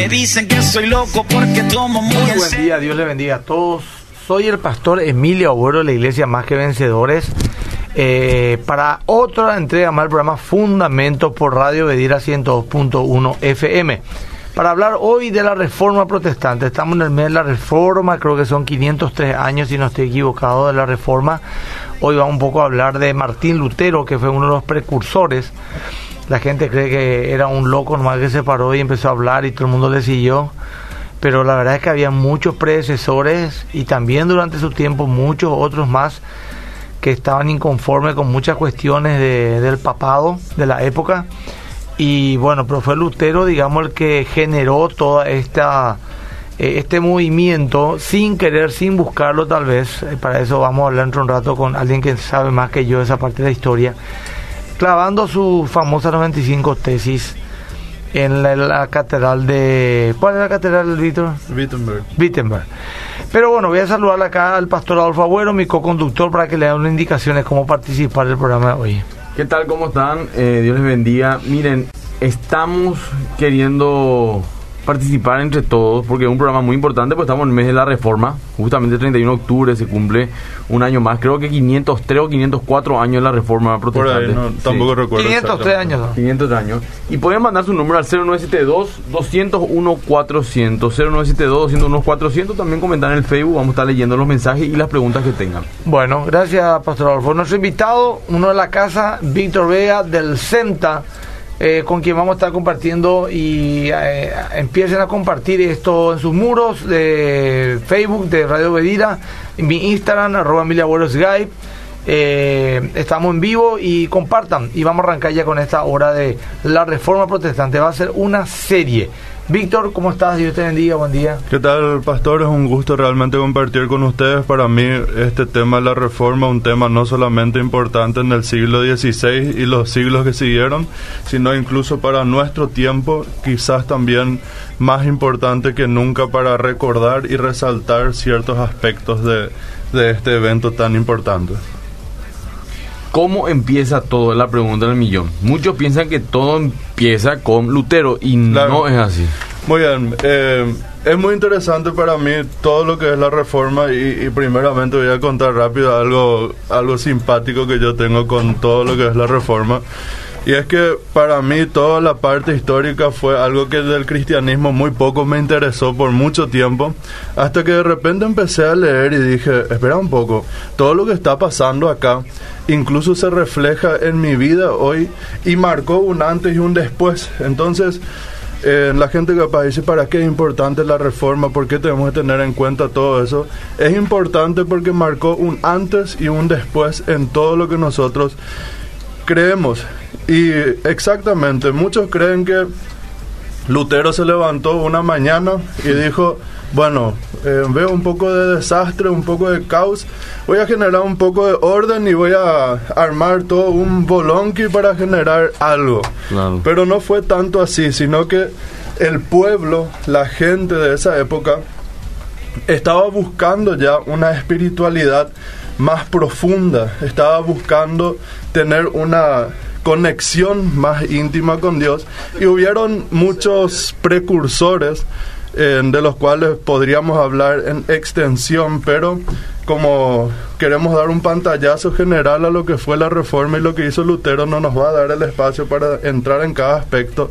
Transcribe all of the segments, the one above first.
Me dicen que soy loco porque tomo muy, Muy buen día, Dios le bendiga a todos. Soy el pastor Emilio Abuelo de la iglesia Más que Vencedores. eh, para otra entrega más del programa Fundamento por Radio Bedira 102.1 FM. Para hablar hoy de la reforma protestante. Estamos en el mes de la reforma, creo que son 503 años, si no estoy equivocado, de la reforma. Hoy vamos un poco a hablar de Martín Lutero, que fue uno de los precursores. La gente cree que era un loco nomás que se paró y empezó a hablar y todo el mundo le siguió. Pero la verdad es que había muchos predecesores y también durante su tiempo muchos otros más que estaban inconformes con muchas cuestiones de- del papado de la época. Y bueno, pero fue Lutero, digamos, el que generó toda esta eh, este movimiento sin querer, sin buscarlo tal vez, Eh, para eso vamos a hablar dentro de un rato con alguien que sabe más que yo esa parte de la historia, clavando su famosa 95 tesis en la, la catedral de... ¿Cuál es la catedral, Víctor? Wittenberg. Wittenberg. Pero bueno, voy a saludar acá al pastor Adolfo Agüero, mi co-conductor, para que le dé unas indicaciones cómo participar del programa de hoy. ¿Qué tal? ¿Cómo están? Eh, Dios les bendiga. Miren, estamos queriendo participar entre todos porque es un programa muy importante, pues estamos en el mes de la reforma. Justamente el 31 de octubre se cumple un año más. Creo que 503 o 504 años de la reforma Por protestante. ahí, no, tampoco Sí. recuerdo. 503 años. ¿no? 500 años. Y pueden mandar su número al 0972-201-400. 0972-201-400. También comentar en el Facebook. Vamos a estar leyendo los mensajes y las preguntas que tengan. Bueno, gracias, Pastor Adolfo. Nuestro invitado, uno de la casa, Víctor Vega del CEMTA, eh, con quien vamos a estar compartiendo y eh, empiecen a compartir esto en sus muros de Facebook, de Radio Bedira, en mi Instagram, arroba Emilia Skype. Eh, estamos en vivo y compartan y vamos a arrancar ya con esta hora de la reforma protestante. Va a ser una serie. Víctor, ¿cómo estás? Dios te bendiga, buen día. ¿Qué tal, pastor? Es un gusto realmente compartir con ustedes. Para mí, este tema de la reforma, un tema no solamente importante en el siglo XVI y los siglos que siguieron, sino incluso para nuestro tiempo, quizás también más importante que nunca para recordar y resaltar ciertos aspectos de, de este evento tan importante. ¿Cómo empieza todo? Es la pregunta del millón. Muchos piensan que todo empieza con Lutero y Claro. no es así. Muy bien, eh, es muy interesante para mí todo lo que es la reforma y, y primeramente voy a contar rápido algo, algo simpático que yo tengo con todo lo que es la reforma. Y es que para mí toda la parte histórica fue algo que del cristianismo muy poco me interesó por mucho tiempo, hasta que de repente empecé a leer y dije, espera un poco, todo lo que está pasando acá incluso se refleja en mi vida hoy y marcó un antes y un después. Entonces, eh, la gente capaz dice, ¿para qué es importante la reforma? ¿Por qué tenemos que tener en cuenta todo eso? Es importante porque marcó un antes y un después en todo lo que nosotros creemos. Y exactamente, muchos creen que Lutero se levantó una mañana y dijo, bueno, eh, veo un poco de desastre, un poco de caos, voy a generar un poco de orden y voy a armar todo un bolonqui para generar algo. Claro. Pero no fue tanto así, sino que el pueblo, la gente de esa época, estaba buscando ya una espiritualidad más profunda, estaba buscando tener una conexión más íntima con Dios. Y hubieron muchos precursores eh, de los cuales podríamos hablar en extensión, pero como queremos dar un pantallazo general a lo que fue la reforma y lo que hizo Lutero, no nos va a dar el espacio para entrar en cada aspecto,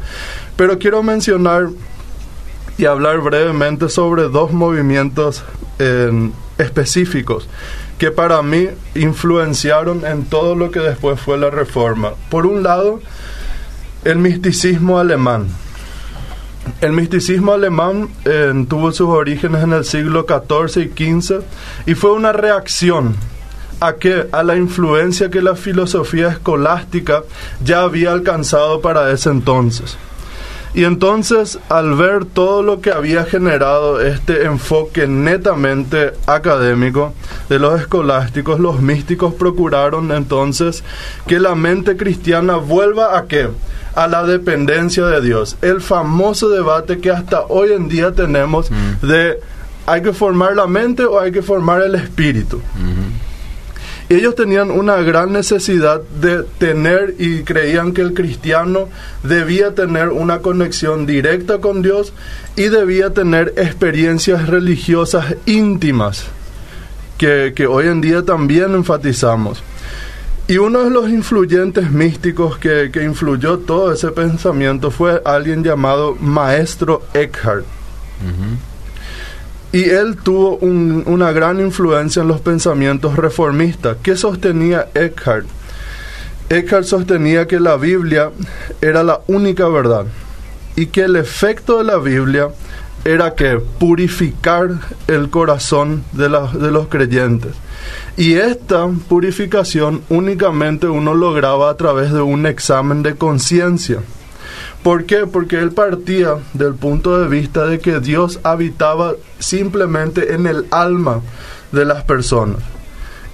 pero quiero mencionar y hablar brevemente sobre dos movimientos eh, específicos que para mí influenciaron en todo lo que después fue la reforma. Por un lado, el misticismo alemán. El misticismo alemán eh, tuvo sus orígenes en el siglo XIV y XV y fue una reacción a que a la influencia que la filosofía escolástica ya había alcanzado para ese entonces. Y entonces, al ver todo lo que había generado este enfoque netamente académico de los escolásticos, los místicos procuraron entonces que la mente cristiana vuelva a qué? A la dependencia de Dios. El famoso debate que hasta hoy en día tenemos de ¿hay que formar la mente o hay que formar el espíritu? Ellos tenían una gran necesidad de tener y creían que el cristiano debía tener una conexión directa con Dios y debía tener experiencias religiosas íntimas, que, que hoy en día también enfatizamos. Y uno de los influyentes místicos que, que influyó todo ese pensamiento fue alguien llamado Maestro Eckhart. Y él tuvo un- una gran influencia en los pensamientos reformistas. ¿Qué sostenía Eckhart? Eckhart sostenía que la Biblia era la única verdad y que el efecto de la Biblia era que purificar el corazón de, los creyentes. Y esta purificación únicamente uno lograba a través de un examen de conciencia. ¿Por qué? Porque él partía del punto de vista de que Dios habitaba simplemente en el alma de las personas.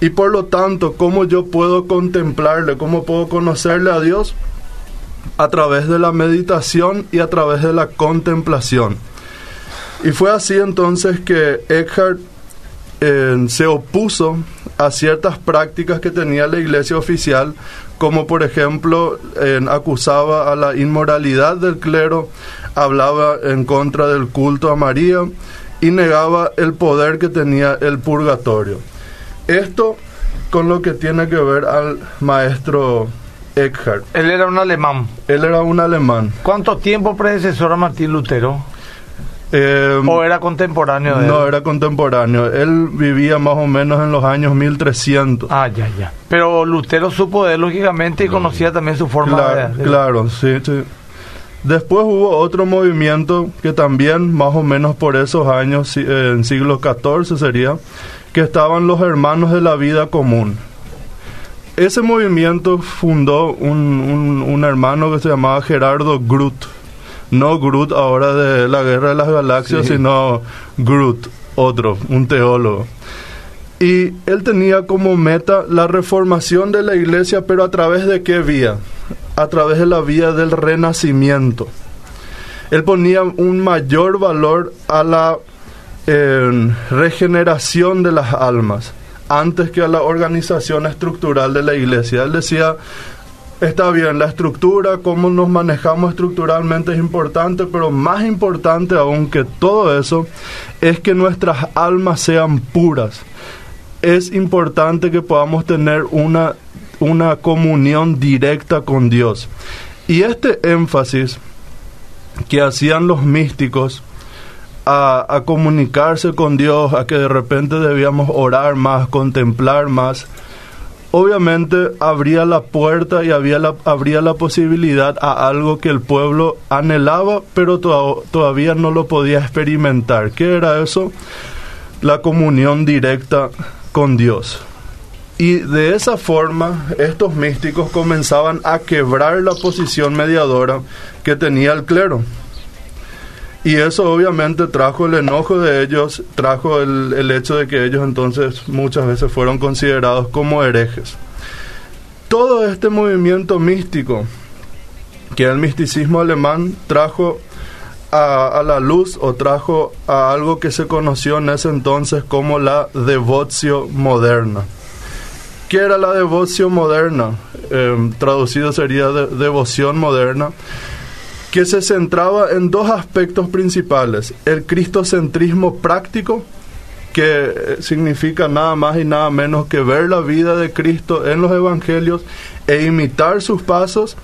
Y por lo tanto, ¿cómo yo puedo contemplarle? ¿Cómo puedo conocerle a Dios? A través de la meditación y a través de la contemplación. Y fue así entonces que Eckhart eh, se opuso a ciertas prácticas que tenía la iglesia oficial, como por ejemplo eh, acusaba a la inmoralidad del clero, hablaba en contra del culto a María y negaba el poder que tenía el purgatorio. Esto con lo que tiene que ver al maestro Eckhart. Él era un alemán. Él era un alemán. ¿Cuánto tiempo predecesor a Martín Lutero? Eh, ¿O era contemporáneo de no, él? era contemporáneo. Él vivía más o menos en los años 1300. Ah, ya, ya. Pero Lutero supo de él, lógicamente, y conocía también su forma Claro, de... de- claro, sí, sí. Después hubo otro movimiento que también, más o menos por esos años, eh, en siglo XIV sería, que estaban los hermanos de la vida común. Ese movimiento fundó un, un- un hermano que se llamaba Gerardo Groot. No Groot ahora de la Guerra de las Galaxias, Sí. sino Groot, otro, un teólogo. Y él tenía como meta la reformación de la iglesia, pero a través de qué vía? A través de la vía del renacimiento. Él ponía un mayor valor a la eh, regeneración de las almas antes que a la organización estructural de la iglesia. Él decía, está bien, la estructura, cómo nos manejamos estructuralmente es importante, pero más importante aún que todo eso es que nuestras almas sean puras. Es importante que podamos tener una, una comunión directa con Dios. Y este énfasis que hacían los místicos a, a comunicarse con Dios, a que de repente debíamos orar más, contemplar más, obviamente abría la puerta y había la, abría la posibilidad a algo que el pueblo anhelaba, pero to- todavía no lo podía experimentar. ¿Qué era eso? La comunión directa con Dios. Y de esa forma estos místicos comenzaban a quebrar la posición mediadora que tenía el clero. Y eso obviamente trajo el enojo de ellos, trajo el, el hecho de que ellos entonces muchas veces fueron considerados como herejes. Todo este movimiento místico, que el misticismo alemán, trajo a, la luz o trajo a algo que se conoció en ese entonces como la devotio moderna. ¿Qué era la devotio moderna? Eh, traducido sería de- devoción moderna que se centraba en dos aspectos principales. El cristocentrismo práctico, que eh, significa nada más y nada menos que ver la vida de Cristo en los evangelios e imitar sus pasos,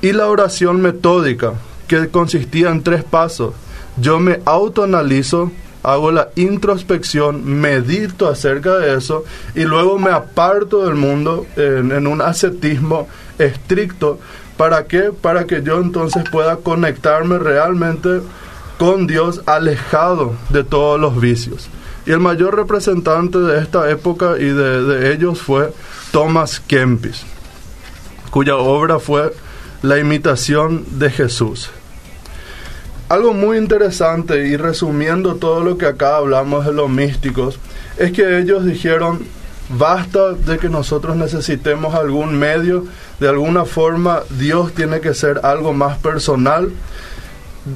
y la oración metódica, que consistía en tres pasos. Yo me autoanalizo, hago la introspección, medito acerca de eso y luego me aparto del mundo en, en un ascetismo estricto. ¿Para qué? Para que yo entonces pueda conectarme realmente con Dios alejado de todos los vicios. Y el mayor representante de esta época y de, ellos fue Thomas Kempis, cuya obra fue La imitación de Jesús. Algo muy interesante y resumiendo todo lo que acá hablamos de los místicos, es que ellos dijeron, basta de que nosotros necesitemos algún medio, de alguna forma Dios tiene que ser algo más personal,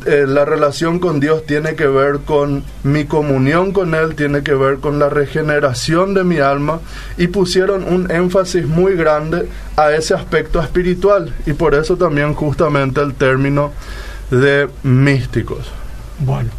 eh, la relación con Dios tiene que ver con mi comunión con Él, tiene que ver con la regeneración de mi alma y pusieron un énfasis muy grande a ese aspecto espiritual y por eso también justamente el término de místicos. Bueno,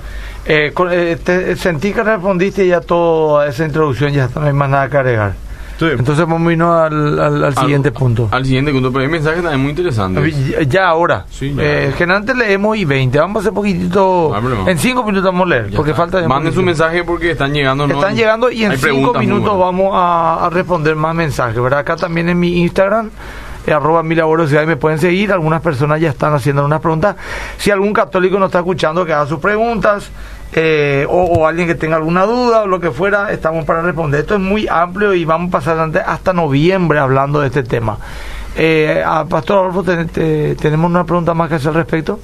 eh, eh, sentí que respondiste ya toda esa introducción, ya no hay más nada que agregar. Sí. Entonces vamos a irnos al, al- al siguiente Al- punto. Al siguiente punto, pero hay mensajes también muy interesantes. Ya- ahora. Sí, ya. Eh, generalmente leemos y 20. Vamos a hacer poquitito. No en 5 minutos vamos a leer. Ya porque está. falta. Manden su mensaje porque están llegando. ¿no? Están llegando y en Hay 5 preguntas muy minutos vamos a, a responder más mensajes. ¿verdad? Acá también en mi Instagram. eh, arroba milaborosidad y me pueden seguir. Algunas personas ya están haciendo unas preguntas. Si algún católico nos está escuchando, que haga sus preguntas. Eh, o, o alguien que tenga alguna duda o lo que fuera, estamos para responder. Esto es muy amplio y vamos a pasar hasta noviembre hablando de este tema. Eh, a Pastor Adolfo, ten- te- ¿tenemos una pregunta más que hacer al respecto?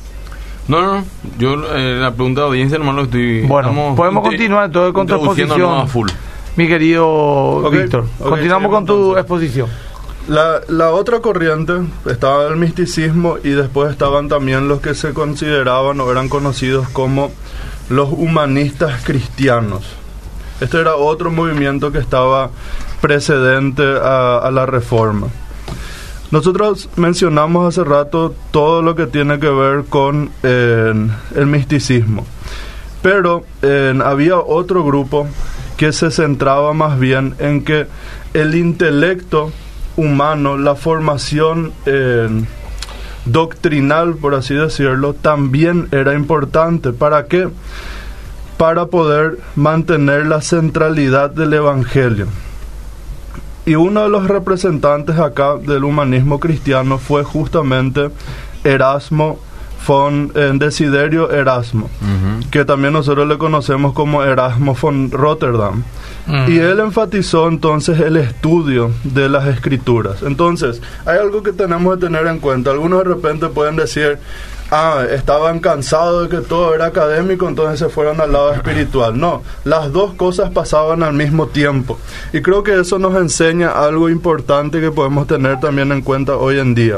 No, no, no. Yo eh, la pregunta de audiencia nomás lo estoy. Bueno, podemos continuar entonces con tu exposición. a full. Mi querido Víctor, continuamos con tu entonces. exposición. La, la otra corriente estaba el misticismo y después estaban también los que se consideraban o eran conocidos como los humanistas cristianos. Este era otro movimiento que estaba precedente a, la reforma. Nosotros mencionamos hace rato todo lo que tiene que ver con eh, el misticismo, pero eh, había otro grupo que se centraba más bien en que el intelecto humano, la formación eh, doctrinal, por así decirlo, también era importante. ¿Para qué? Para poder mantener la centralidad del Evangelio. Y uno de los representantes acá del humanismo cristiano fue justamente Erasmo von eh, Desiderio Erasmo, que también nosotros le conocemos como Erasmo von Rotterdam. Y él enfatizó entonces el estudio de las escrituras. Entonces, hay algo que tenemos que tener en cuenta. Algunos de repente pueden decir, ah, estaban cansados de que todo era académico, entonces se fueron al lado espiritual. No, las dos cosas pasaban al mismo tiempo. Y creo que eso nos enseña algo importante que podemos tener también en cuenta hoy en día.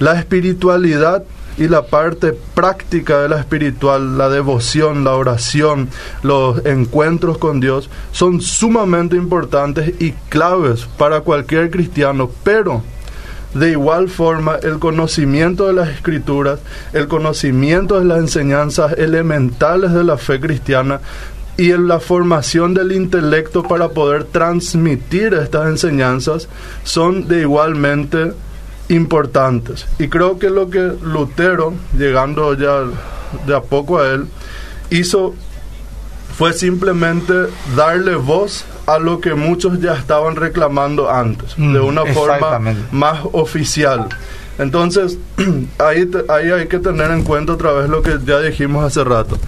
La espiritualidad y la parte práctica de la espiritual, la devoción, la oración, los encuentros con Dios, son sumamente importantes y claves para cualquier cristiano, pero de igual forma el conocimiento de las escrituras, el conocimiento de las enseñanzas elementales de la fe cristiana y en la formación del intelecto para poder transmitir estas enseñanzas son de igualmente. Y creo que lo que Lutero, llegando ya de a poco a él, hizo fue simplemente darle voz a lo que muchos ya estaban reclamando antes, Mm, de una forma más oficial. Entonces, ahí, te- ahí hay que tener en cuenta otra vez lo que ya dijimos hace rato.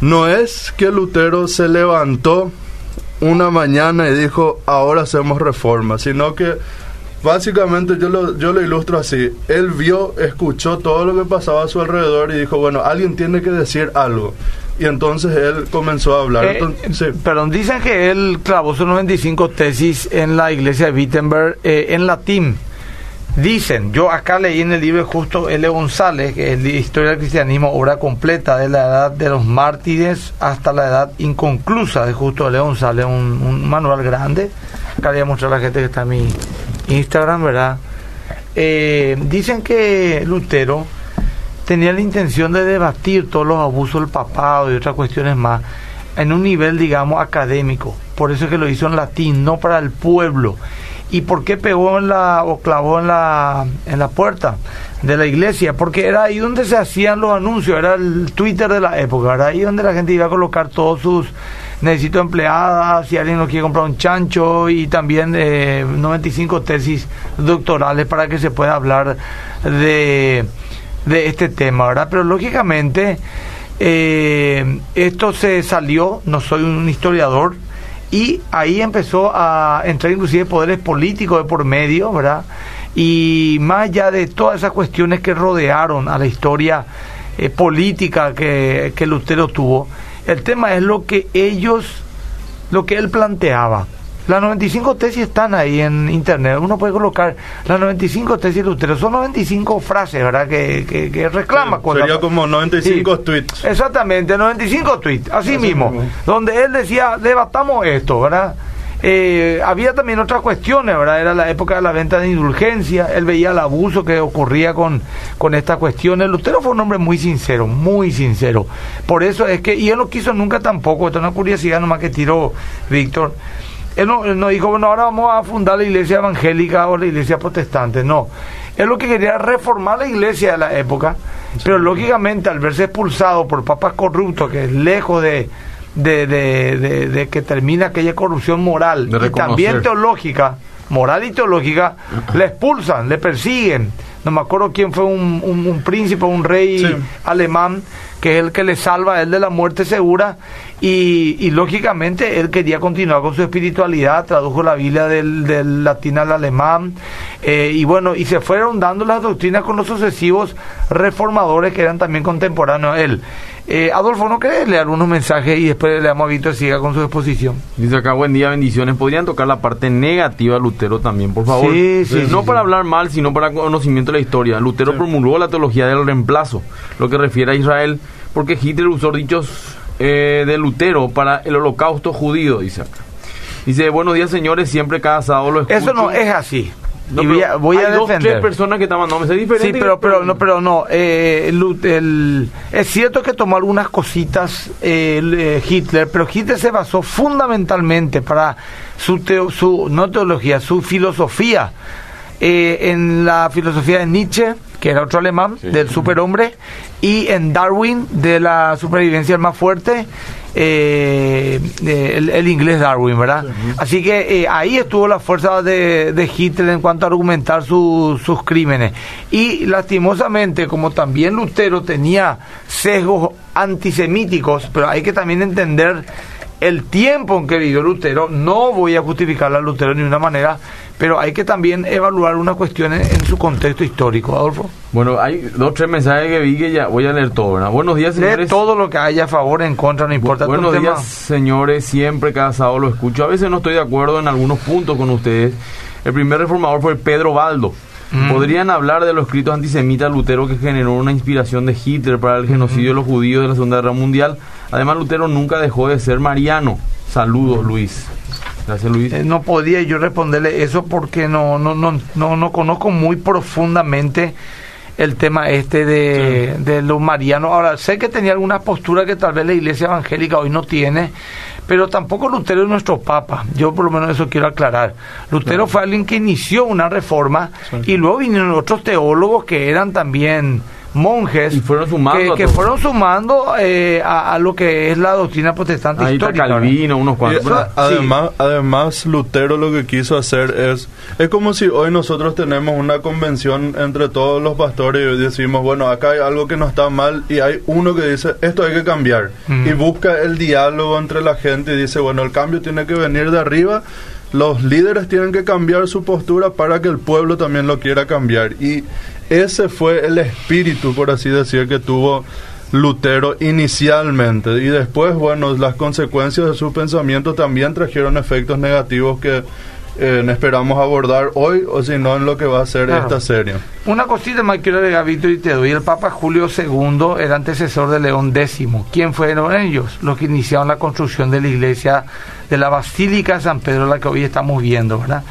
No es que Lutero se levantó una mañana y dijo, ahora hacemos reforma, sino que básicamente yo lo, yo lo ilustro así. Él vio, escuchó todo lo que pasaba a su alrededor y dijo, bueno, alguien tiene que decir algo. Y entonces él comenzó a hablar. Eh, Entonces, sí. Perdón, dicen que él clavó sus 95 tesis en la iglesia de Wittenberg eh, en latín. Dicen, yo acá leí en el libro justo L. González, que es la Historia del Cristianismo, obra completa de la edad de los mártires hasta la edad inconclusa de justo L. González, un, un manual grande. Acá le voy a mostrar a la gente que está en mi Instagram, ¿verdad? Eh, dicen que Lutero tenía la intención de debatir todos los abusos del papado y otras cuestiones más en un nivel, digamos, académico. Por eso es que lo hizo en latín, no para el pueblo. ¿Y por qué pegó en la, o clavó en la, en la puerta de la iglesia? Porque era ahí donde se hacían los anuncios, era el Twitter de la época, era ahí donde la gente iba a colocar todos sus necesito empleadas, si alguien no quiere comprar un chancho y también eh, 95 tesis doctorales para que se pueda hablar de, de este tema, ¿verdad? Pero lógicamente eh, esto se salió, no soy un historiador, y ahí empezó a entrar inclusive poderes políticos de por medio, ¿verdad? Y más allá de todas esas cuestiones que rodearon a la historia eh, política que, que Lutero tuvo, el tema es lo que ellos, lo que él planteaba. Las 95 tesis están ahí en internet. Uno puede colocar las 95 tesis de Lutero. Son 95 frases, ¿verdad? Que, que, que reclama. Sí, sería como 95 Sí. tweets. Exactamente, 95 tweets, así, mismo, mismo. donde él decía, debatamos esto, ¿verdad? Eh, había también otras cuestiones, ¿verdad? Era la época de la venta de indulgencia, él veía el abuso que ocurría con, con estas cuestiones. Lutero fue un hombre muy sincero, muy sincero. Por eso es que, y él no quiso nunca tampoco, esto es una curiosidad nomás que tiró Víctor. Él no, él no dijo, bueno, ahora vamos a fundar la iglesia evangélica o la iglesia protestante, no. Él lo que quería era reformar la iglesia de la época, pero lógicamente al verse expulsado por papas corruptos, que es lejos de, de, de- de- de que termina aquella corrupción moral y también teológica, moral y teológica, le expulsan, le persiguen. No me acuerdo quién fue un, un- un príncipe, un rey Sí. alemán, que es el que le salva a él de la muerte segura. Y, y lógicamente él quería continuar con su espiritualidad, tradujo la Biblia del, del latín al alemán. eh, y bueno, y se fueron dando las doctrinas con los sucesivos reformadores que eran también contemporáneos a él. Eh, Adolfo, ¿no querés leer algunos mensajes y después le damos a Víctor siga con su exposición? Dice acá, buen día, bendiciones. ¿Podrían tocar la parte negativa de Lutero también, por favor? Sí, sí, no sí, para hablar mal, sino para conocimiento de la historia. Lutero promulgó la teología del reemplazo, lo que refiere a Israel, porque Hitler usó dichos eh, de Lutero para el holocausto judío, dice acá. Dice, buenos días, señores, siempre cada sábado lo escucho. Eso no es así. No, voy a, voy a hay dos, tres personas que están mandando mensajes diferentes. Sí, pero, pero no, pero no. eh, el- es cierto que tomó algunas cositas eh, eh, Hitler, pero Hitler se basó fundamentalmente para su, teo- su no teología, su filosofía eh, en la filosofía de Nietzsche, que era otro alemán, del superhombre, y en Darwin, de la supervivencia más fuerte, eh, eh, el, el inglés Darwin, ¿verdad? Así que eh, ahí estuvo la fuerza de, de Hitler en cuanto a argumentar su- sus crímenes. Y lastimosamente, como también Lutero tenía sesgos antisemíticos, pero hay que también entender el tiempo en que vivió Lutero, no voy a justificar a Lutero de ninguna manera, pero hay que también evaluar unas cuestiones en su contexto histórico, Adolfo. Bueno, hay dos, tres mensajes que vi que ya voy a leer todo, ¿verdad? Buenos días, Lee señores. todo lo que haya a favor, en contra, no importa. Bu- Buenos tema. días, señores. Siempre cada sábado lo escucho. A veces no estoy de acuerdo en algunos puntos con ustedes. El primer reformador fue Pedro Baldo. Mm. ¿Podrían hablar de los escritos antisemitas Lutero que generó una inspiración de Hitler para el genocidio de los judíos de la Segunda Guerra Mundial? Además, Lutero nunca dejó de ser mariano. Saludos, Luis. Gracias, Luis. Eh, no podía yo responderle eso porque no no no no, no conozco muy profundamente el tema este de, de los marianos. Ahora, sé que tenía alguna postura que tal vez la iglesia evangélica hoy no tiene, pero tampoco Lutero es nuestro papa. Yo por lo menos eso quiero aclarar. Lutero fue alguien que inició una reforma y luego vinieron otros teólogos que eran también monjes Y fueron sumando que, fueron sumando eh, a, a lo que es la doctrina protestante Ahí histórica. unos cuantos. eso- además, además, Lutero lo que quiso hacer es, es como si hoy nosotros tenemos una convención entre todos los pastores y decimos, bueno, acá hay algo que no está mal y hay uno que dice, esto hay que cambiar. Mm. Y busca el diálogo entre la gente y dice, bueno, el cambio tiene que venir de arriba. Los líderes tienen que cambiar su postura para que el pueblo también lo quiera cambiar. Y ese fue el espíritu, por así decir, que tuvo Lutero inicialmente. Y después, bueno, las consecuencias de su pensamiento también trajeron efectos negativos que eh, esperamos abordar hoy o si no en lo que va a ser Claro. esta serie. Una cosita más quiero agregar, Víctor, y te doy. El Papa Julio II era antecesor de León X. ¿Quién fueron ellos? Los que iniciaron la construcción de la iglesia de la Basílica de San Pedro, la que hoy estamos viendo, ¿verdad?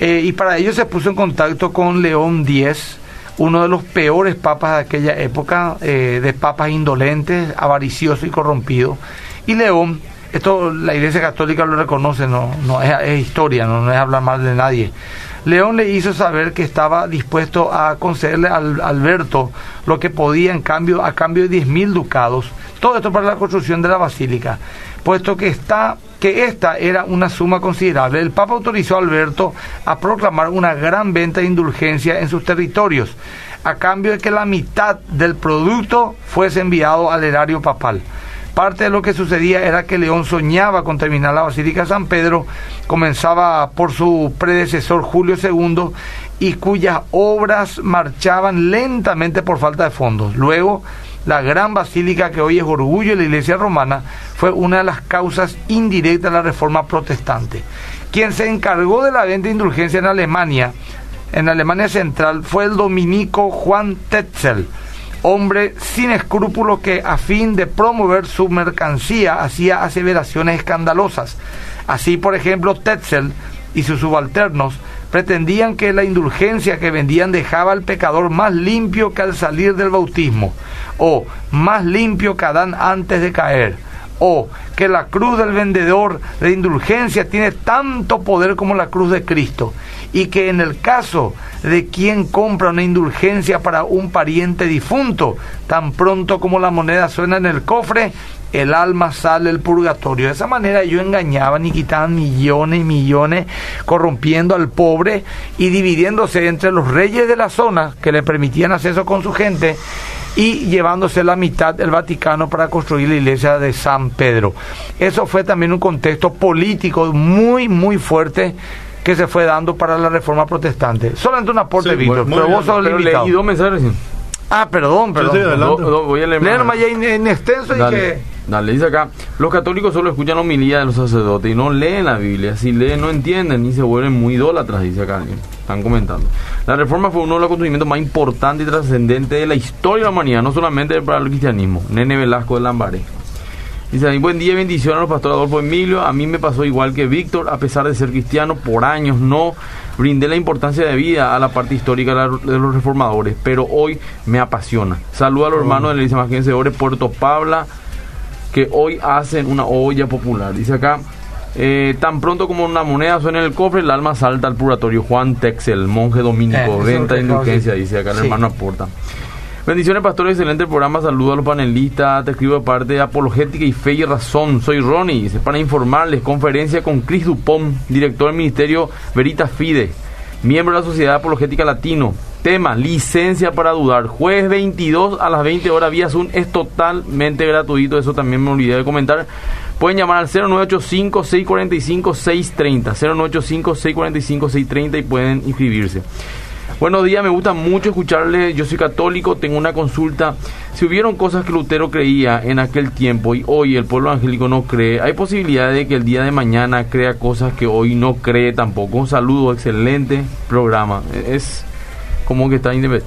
Eh, y para ello se puso en contacto con León X, uno de los peores papas de aquella época, eh, de papas indolentes, avaricioso y corrompido. Y León, esto la Iglesia Católica lo reconoce, no, no es, historia, no, no es hablar mal de nadie. León le hizo saber que estaba dispuesto a concederle al Alberto lo que podía en cambio a cambio de 10 mil ducados. Todo esto para la construcción de la basílica, puesto que está que esta era una suma considerable. El Papa autorizó a Alberto a proclamar una gran venta de indulgencia en sus territorios, a cambio de que la mitad del producto fuese enviado al erario papal. Parte de lo que sucedía era que León soñaba con terminar la Basílica de San Pedro, comenzaba por su predecesor Julio II y cuyas obras marchaban lentamente por falta de fondos. Luego, la gran basílica que hoy es orgullo de la iglesia romana fue una de las causas indirectas de la reforma protestante. Quien se encargó de la venta de indulgencia en Alemania, en Alemania Central, fue el dominico Juan Tetzel, hombre sin escrúpulos que a fin de promover su mercancía hacía aseveraciones escandalosas. Así, por ejemplo, Tetzel y sus subalternos pretendían que la indulgencia que vendían dejaba al pecador más limpio que al salir del bautismo, o más limpio que Adán antes de caer, o que la cruz del vendedor de indulgencia tiene tanto poder como la cruz de Cristo, y que en el caso de quien compra una indulgencia para un pariente difunto, tan pronto como la moneda suena en el cofre, el alma sale del purgatorio. De esa manera ellos engañaban y quitaban millones y millones, corrompiendo al pobre y dividiéndose entre los reyes de la zona que le permitían acceso con su gente y llevándose la mitad del Vaticano para construir la iglesia de San Pedro. Eso fue también un contexto político muy, muy fuerte que se fue dando para la reforma protestante. Solamente un aporte, Sí, Víctor, pero bien. vos sos Pero leí dos mensajes. Ah, perdón, perdón. Do- voy a leer más. Leer más ya en, en extenso y que... dale, dice acá, los católicos solo escuchan homilía de los sacerdotes y no leen la Biblia, si leen no entienden y se vuelven muy idólatras, dice acá alguien, están comentando. La reforma fue uno de los acontecimientos más importantes y trascendentes de la historia de la humanidad, no solamente para el cristianismo. Nene Velasco de Lambaré. Dice ahí, buen día y bendición a los pastores Adolfo Emilio. A mí me pasó igual que Víctor, a pesar de ser cristiano, por años no brindé la importancia de vida a la parte histórica de los reformadores, pero hoy me apasiona. Saludo a los hermanos de la Iglesia Magense de Puerto Pabla, que hoy hacen una olla popular. Dice acá, eh, tan pronto como una moneda suena en el cofre, el alma salta al purgatorio. Juan Texel, monje Eh, dominico, que acabo de indulgencia, dice acá el Sí. hermano aporta. Bendiciones, pastor, excelente programa. Saludo a los panelistas. Te escribo de parte de Apologética y Fe y Razón. Soy Ronnie. Para informarles, conferencia con Chris Dupont, director del Ministerio Veritas Fide, miembro de la Sociedad Apologética Latino. Tema, licencia para dudar. Jueves 22 a las 20 horas vía Zoom. Es totalmente gratuito. Eso también me olvidé de comentar. Pueden llamar al 0985-645-630. 0985-645-630 y pueden inscribirse. Buenos días, me gusta mucho escucharle. Yo soy católico, tengo una consulta. Si hubieron cosas que Lutero creía en aquel tiempo y hoy el pueblo evangélico no cree, ¿hay posibilidad de que el día de mañana crea cosas que hoy no cree tampoco? Un saludo, excelente programa. Es como que está independ-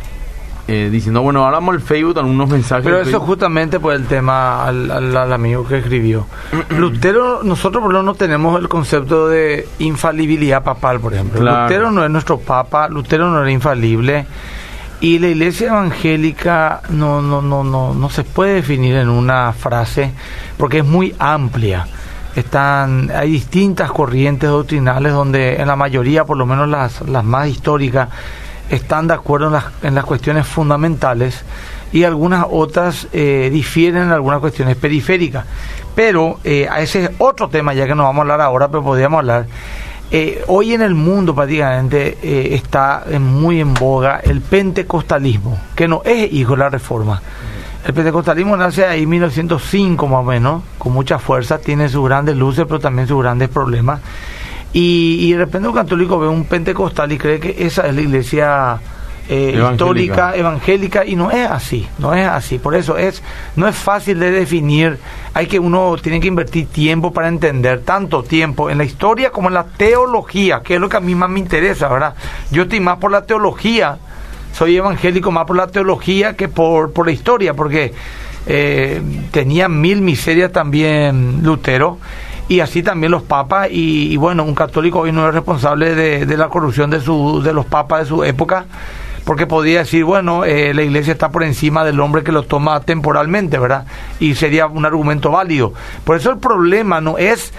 eh, diciendo, bueno, ahora vamos al Facebook, algunos mensajes. Pero eso justamente por el tema al, al- al amigo que escribió. Lutero, nosotros por lo menos no tenemos el concepto de infalibilidad papal, por ejemplo. Claro. Lutero no es nuestro papa, Lutero no era infalible. Y la iglesia evangélica no, no, no, no, no se puede definir en una frase porque es muy amplia. Están, hay distintas corrientes doctrinales donde en la mayoría, por lo menos las, las más históricas, están de acuerdo en las, en las cuestiones fundamentales y algunas otras eh, difieren en algunas cuestiones periféricas. Pero eh, a ese es otro tema, ya que no vamos a hablar ahora, pero podríamos hablar. Eh, hoy en el mundo prácticamente está muy en boga el pentecostalismo, que no es hijo de la reforma. El pentecostalismo nace ahí en 1905 más o menos, con mucha fuerza, tiene sus grandes luces, pero también sus grandes problemas. Y, y de repente un católico ve un pentecostal y cree que esa es la iglesia eh, Evangélica. histórica, evangélica, y no es así, no es así. Por eso es, no es fácil de definir. Hay que uno tiene que invertir tiempo para entender tanto tiempo en la historia como en la teología, que es lo que a mí más me interesa, ¿verdad? Yo estoy más por la teología, soy evangélico más por la teología que por, por la historia, porque eh, tenía mil miserias también Lutero y así también los papas y, bueno un católico hoy no es responsable de, la corrupción de su de los papas de su época porque podría decir bueno eh, la iglesia está por encima del hombre que lo toma temporalmente verdad y sería un argumento válido por eso el problema no es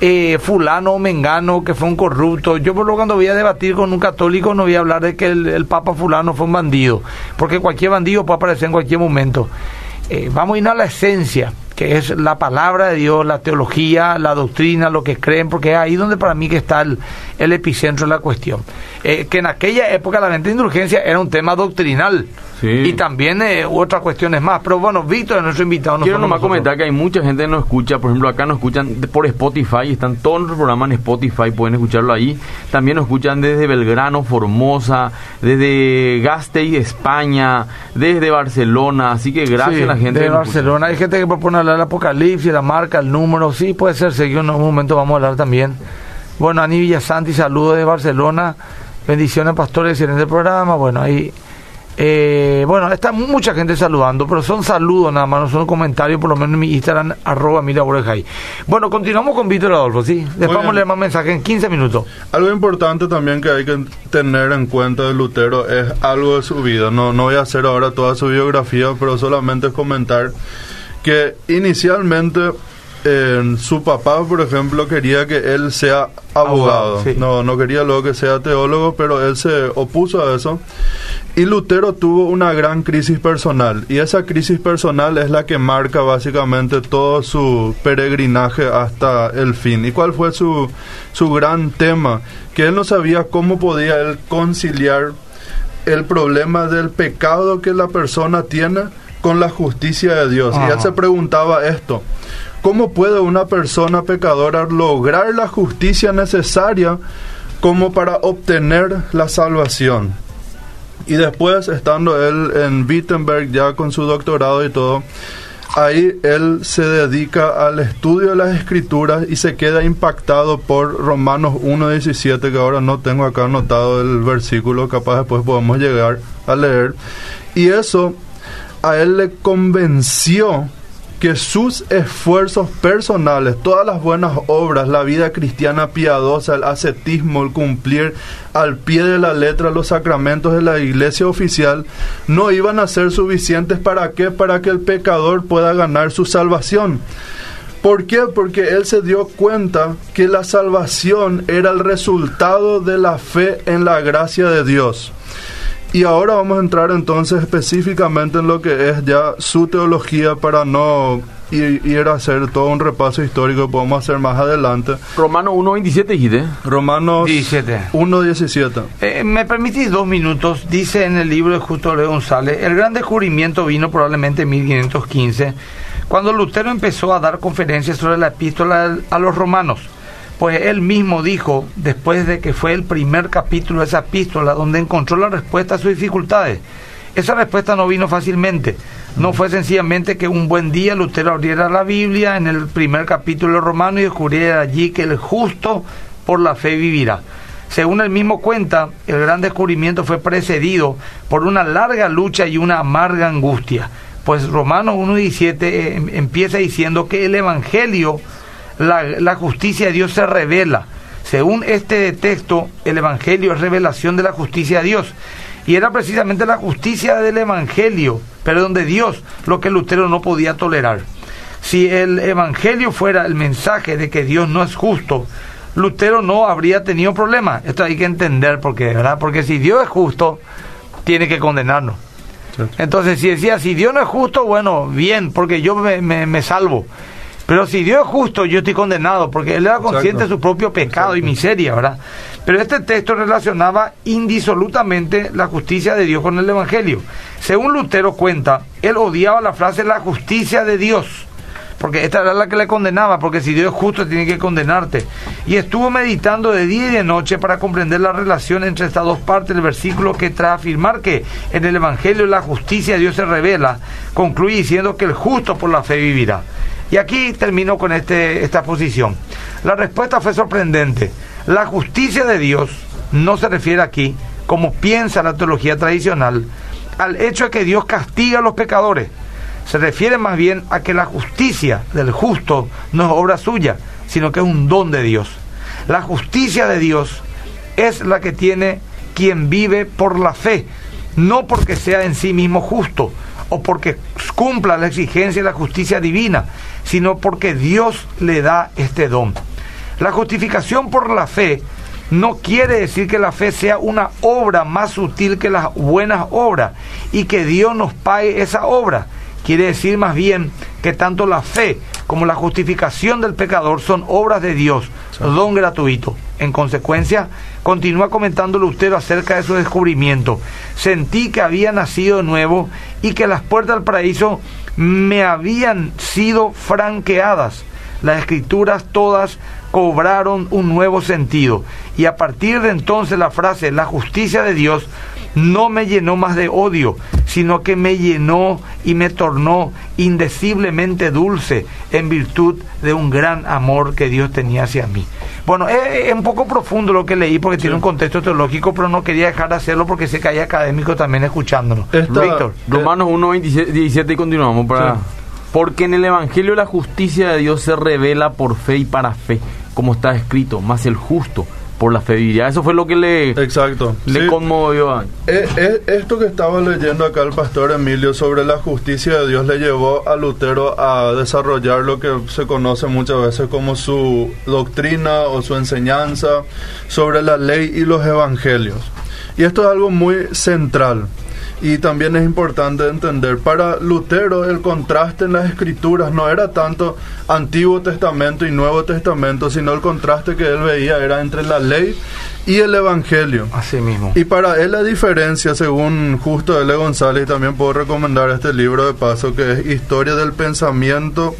eh, fulano o mengano que fue un corrupto. Yo por lo cuando voy a debatir con un católico no voy a hablar de que el, el papa fulano fue un bandido, porque cualquier bandido puede aparecer en cualquier momento. Eh, vamos a ir a la esencia, que es la palabra de Dios, la teología, la doctrina, lo que creen, porque es ahí donde para mí que está el, el epicentro de la cuestión. Eh, que en aquella época la venta de indulgencia era un tema doctrinal, Sí. Y también eh, otras cuestiones más. Pero bueno, Víctor es nuestro invitado. no Quiero nomás nosotros. comentar que hay mucha gente que nos escucha, por ejemplo, acá nos escuchan por Spotify, están todos nuestros programas en Spotify, pueden escucharlo ahí. También nos escuchan desde Belgrano, Formosa, desde Gasteiz, España, desde Barcelona, así que gracias Sí, a la gente. de que nos escucha. Barcelona. Hay gente que propone hablar del apocalipsis, la marca, el número. Sí, puede ser. Seguido en un momento vamos a hablar también. Bueno, Ani Villasanti, saludos de Barcelona. Bendiciones, pastores, excelente programa. Bueno, ahí. Eh, bueno, está mucha gente saludando, pero son saludos nada más, no son comentarios, por lo menos en mi Instagram, arroba Borejay. Bueno, continuamos con Víctor Adolfo, ¿sí? Después vamos a leer más mensajes en 15 minutos. Algo importante también que hay que tener en cuenta de Lutero es algo de su vida. No, no voy a hacer ahora toda su biografía, pero solamente comentar que inicialmente eh, su papá, por ejemplo, quería que él sea abogado. Abogado, sí. No, no quería luego que sea teólogo, pero él se opuso a eso. Y Lutero tuvo una gran crisis personal. Y esa crisis personal es la que marca básicamente todo su peregrinaje hasta el fin. ¿Y cuál fue su, su gran tema? Que él no sabía cómo podía él conciliar el problema del pecado que la persona tiene con la justicia de Dios. Y él se preguntaba esto. ¿Cómo puede una persona pecadora lograr la justicia necesaria como para obtener la salvación? Y después, estando él en Wittenberg ya con su doctorado y todo, ahí él se dedica al estudio de las escrituras y se queda impactado por Romanos 1.17, que ahora no tengo acá anotado el versículo, capaz después podemos llegar a leer. Y eso a él le convenció que sus esfuerzos personales, todas las buenas obras, la vida cristiana piadosa, el ascetismo, el cumplir al pie de la letra los sacramentos de la iglesia oficial, no iban a ser suficientes para qué? Para que el pecador pueda ganar su salvación. ¿Por qué? Porque él se dio cuenta que la salvación era el resultado de la fe en la gracia de Dios. Y ahora vamos a entrar entonces específicamente en lo que es ya su teología para no ir, ir a hacer todo un repaso histórico que podemos hacer más adelante. Romano 1.27 dijiste. Romanos 17. 1.17. Eh, me permitís dos minutos. Dice en el libro de Justo Leo González, el gran descubrimiento vino probablemente en 1515, cuando Lutero empezó a dar conferencias sobre la epístola a los romanos. Pues él mismo dijo, después de que fue el primer capítulo de esa epístola, donde encontró la respuesta a sus dificultades. Esa respuesta no vino fácilmente. No fue sencillamente que un buen día Lutero abriera la Biblia en el primer capítulo Romano y descubriera allí que el justo por la fe vivirá. Según él mismo cuenta, el gran descubrimiento fue precedido por una larga lucha y una amarga angustia. Pues Romanos 1.17 eh, em- empieza diciendo que el Evangelio, la, la justicia de Dios se revela. Según este texto, el Evangelio es revelación de la justicia de Dios. Y era precisamente la justicia del Evangelio, perdón, de Dios, lo que Lutero no podía tolerar. Si el Evangelio fuera el mensaje de que Dios no es justo, Lutero no habría tenido problema. Esto hay que entender porque, ¿verdad? Porque si Dios es justo, tiene que condenarnos. Entonces, si decía, si Dios no es justo, bueno, bien, porque yo me, me- me salvo. Pero si Dios es justo, yo estoy condenado, porque él era consciente de su propio pecado y miseria, ¿verdad? Pero este texto relacionaba indisolutamente la justicia de Dios con el Evangelio. Según Lutero cuenta, él odiaba la frase la justicia de Dios, porque esta era la que le condenaba, porque si Dios es justo tiene que condenarte. Y estuvo meditando de día y de noche para comprender la relación entre estas dos partes del versículo que tras afirmar que en el Evangelio la justicia de Dios se revela, concluye diciendo que el justo por la fe vivirá. Y aquí termino con este, esta posición. La respuesta fue sorprendente. La justicia de Dios no se refiere aquí, como piensa la teología tradicional, al hecho de que Dios castiga a los pecadores. Se refiere más bien a que la justicia del justo no es obra suya, sino que es un don de Dios. La justicia de Dios es la que tiene quien vive por la fe, no porque sea en sí mismo justo o porque cumpla la exigencia de la justicia divina, sino porque Dios le da este don. La justificación por la fe no quiere decir que la fe sea una obra más sutil que las buenas obras y que Dios nos pague esa obra. Quiere decir más bien que tanto la fe como la justificación del pecador son obras de Dios, don gratuito. En consecuencia, continúa comentando Lutero acerca de su descubrimiento. Sentí que había nacido de nuevo y que las puertas del paraíso me habían sido franqueadas. Las escrituras todas cobraron un nuevo sentido. Y a partir de entonces la frase la justicia de Dios no me llenó más de odio, sino que me llenó y me tornó indeciblemente dulce en virtud de un gran amor que Dios tenía hacia mí. Bueno, es, un poco profundo lo que leí porque tiene un contexto teológico, pero no quería dejar de hacerlo porque sé que hay académicos también escuchándolo. Víctor. Romanos 1, 17 y continuamos para... Porque en el Evangelio la justicia de Dios se revela por fe y para fe, como está escrito, más el justo por la fe Eso fue lo que le, Exacto. le conmovió. Eh, eh, esto que estaba leyendo acá el pastor Emilio sobre la justicia de Dios le llevó a Lutero a desarrollar lo que se conoce muchas veces como su doctrina o su enseñanza sobre la ley y los evangelios. Y esto es algo muy central. Y también es importante entender, para Lutero el contraste en las escrituras no era tanto Antiguo Testamento y Nuevo Testamento, sino el contraste que él veía era entre la ley y el Evangelio. Así mismo. Y para él la diferencia, según Justo L. González, y también puedo recomendar este libro de paso, que es Historia del Pensamiento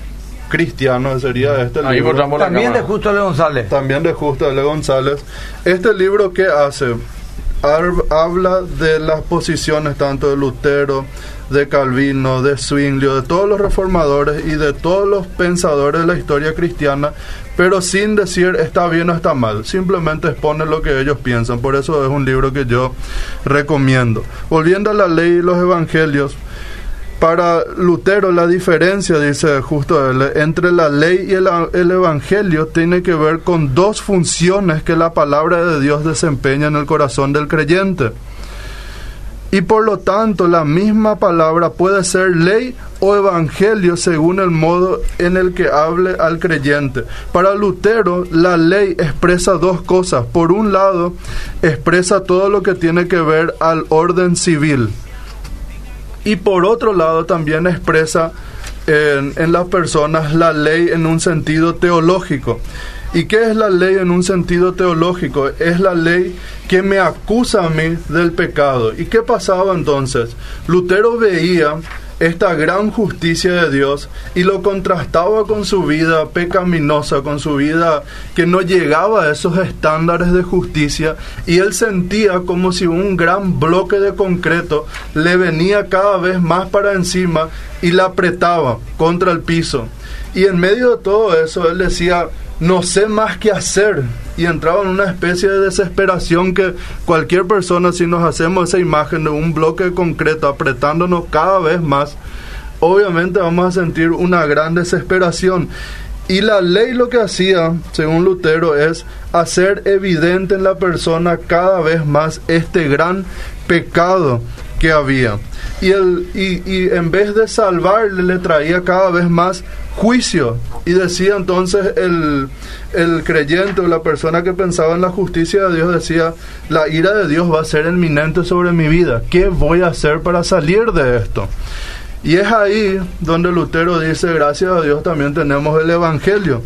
cristiano, sería este libro. También de Justo L. González. También de Justo L. González. Este libro que hace habla de las posiciones tanto de Lutero, de Calvino, de Zwinglio, de todos los reformadores y de todos los pensadores de la historia cristiana, pero sin decir está bien o está mal, simplemente expone lo que ellos piensan, por eso es un libro que yo recomiendo. Volviendo a la ley y los evangelios, para Lutero la diferencia, dice justo entre la ley y el, el, Evangelio tiene que ver con dos funciones que la palabra de Dios desempeña en el corazón del creyente. Y por lo tanto la misma palabra puede ser ley o evangelio según el modo en el que hable al creyente. Para Lutero la ley expresa dos cosas. Por un lado, expresa todo lo que tiene que ver al orden civil y por otro lado también expresa en, las personas la ley en un sentido teológico. ¿Y qué es la ley en un sentido teológico? Es la ley que me acusa a mí del pecado. ¿Y qué pasaba entonces? Lutero veía esta gran justicia de Dios y lo contrastaba con su vida pecaminosa, con su vida que no llegaba a esos estándares de justicia y él sentía como si un gran bloque de concreto le venía cada vez más para encima y la apretaba contra el piso. Y en medio de todo eso él decía, no sé más qué hacer. Y entraba en una especie de desesperación que cualquier persona, si nos hacemos esa imagen de un bloque concreto apretándonos cada vez más, obviamente vamos a sentir una gran desesperación. Y la ley lo que hacía, según Lutero, es hacer evidente en la persona cada vez más este gran pecado había. Y, el, y, y en vez de salvarle, le traía cada vez más juicio. Y decía entonces el, el creyente o la persona que pensaba en la justicia de Dios, decía, la ira de Dios va a ser inminente sobre mi vida. ¿Qué voy a hacer para salir de esto? Y es ahí donde Lutero dice, gracias a Dios también tenemos el Evangelio.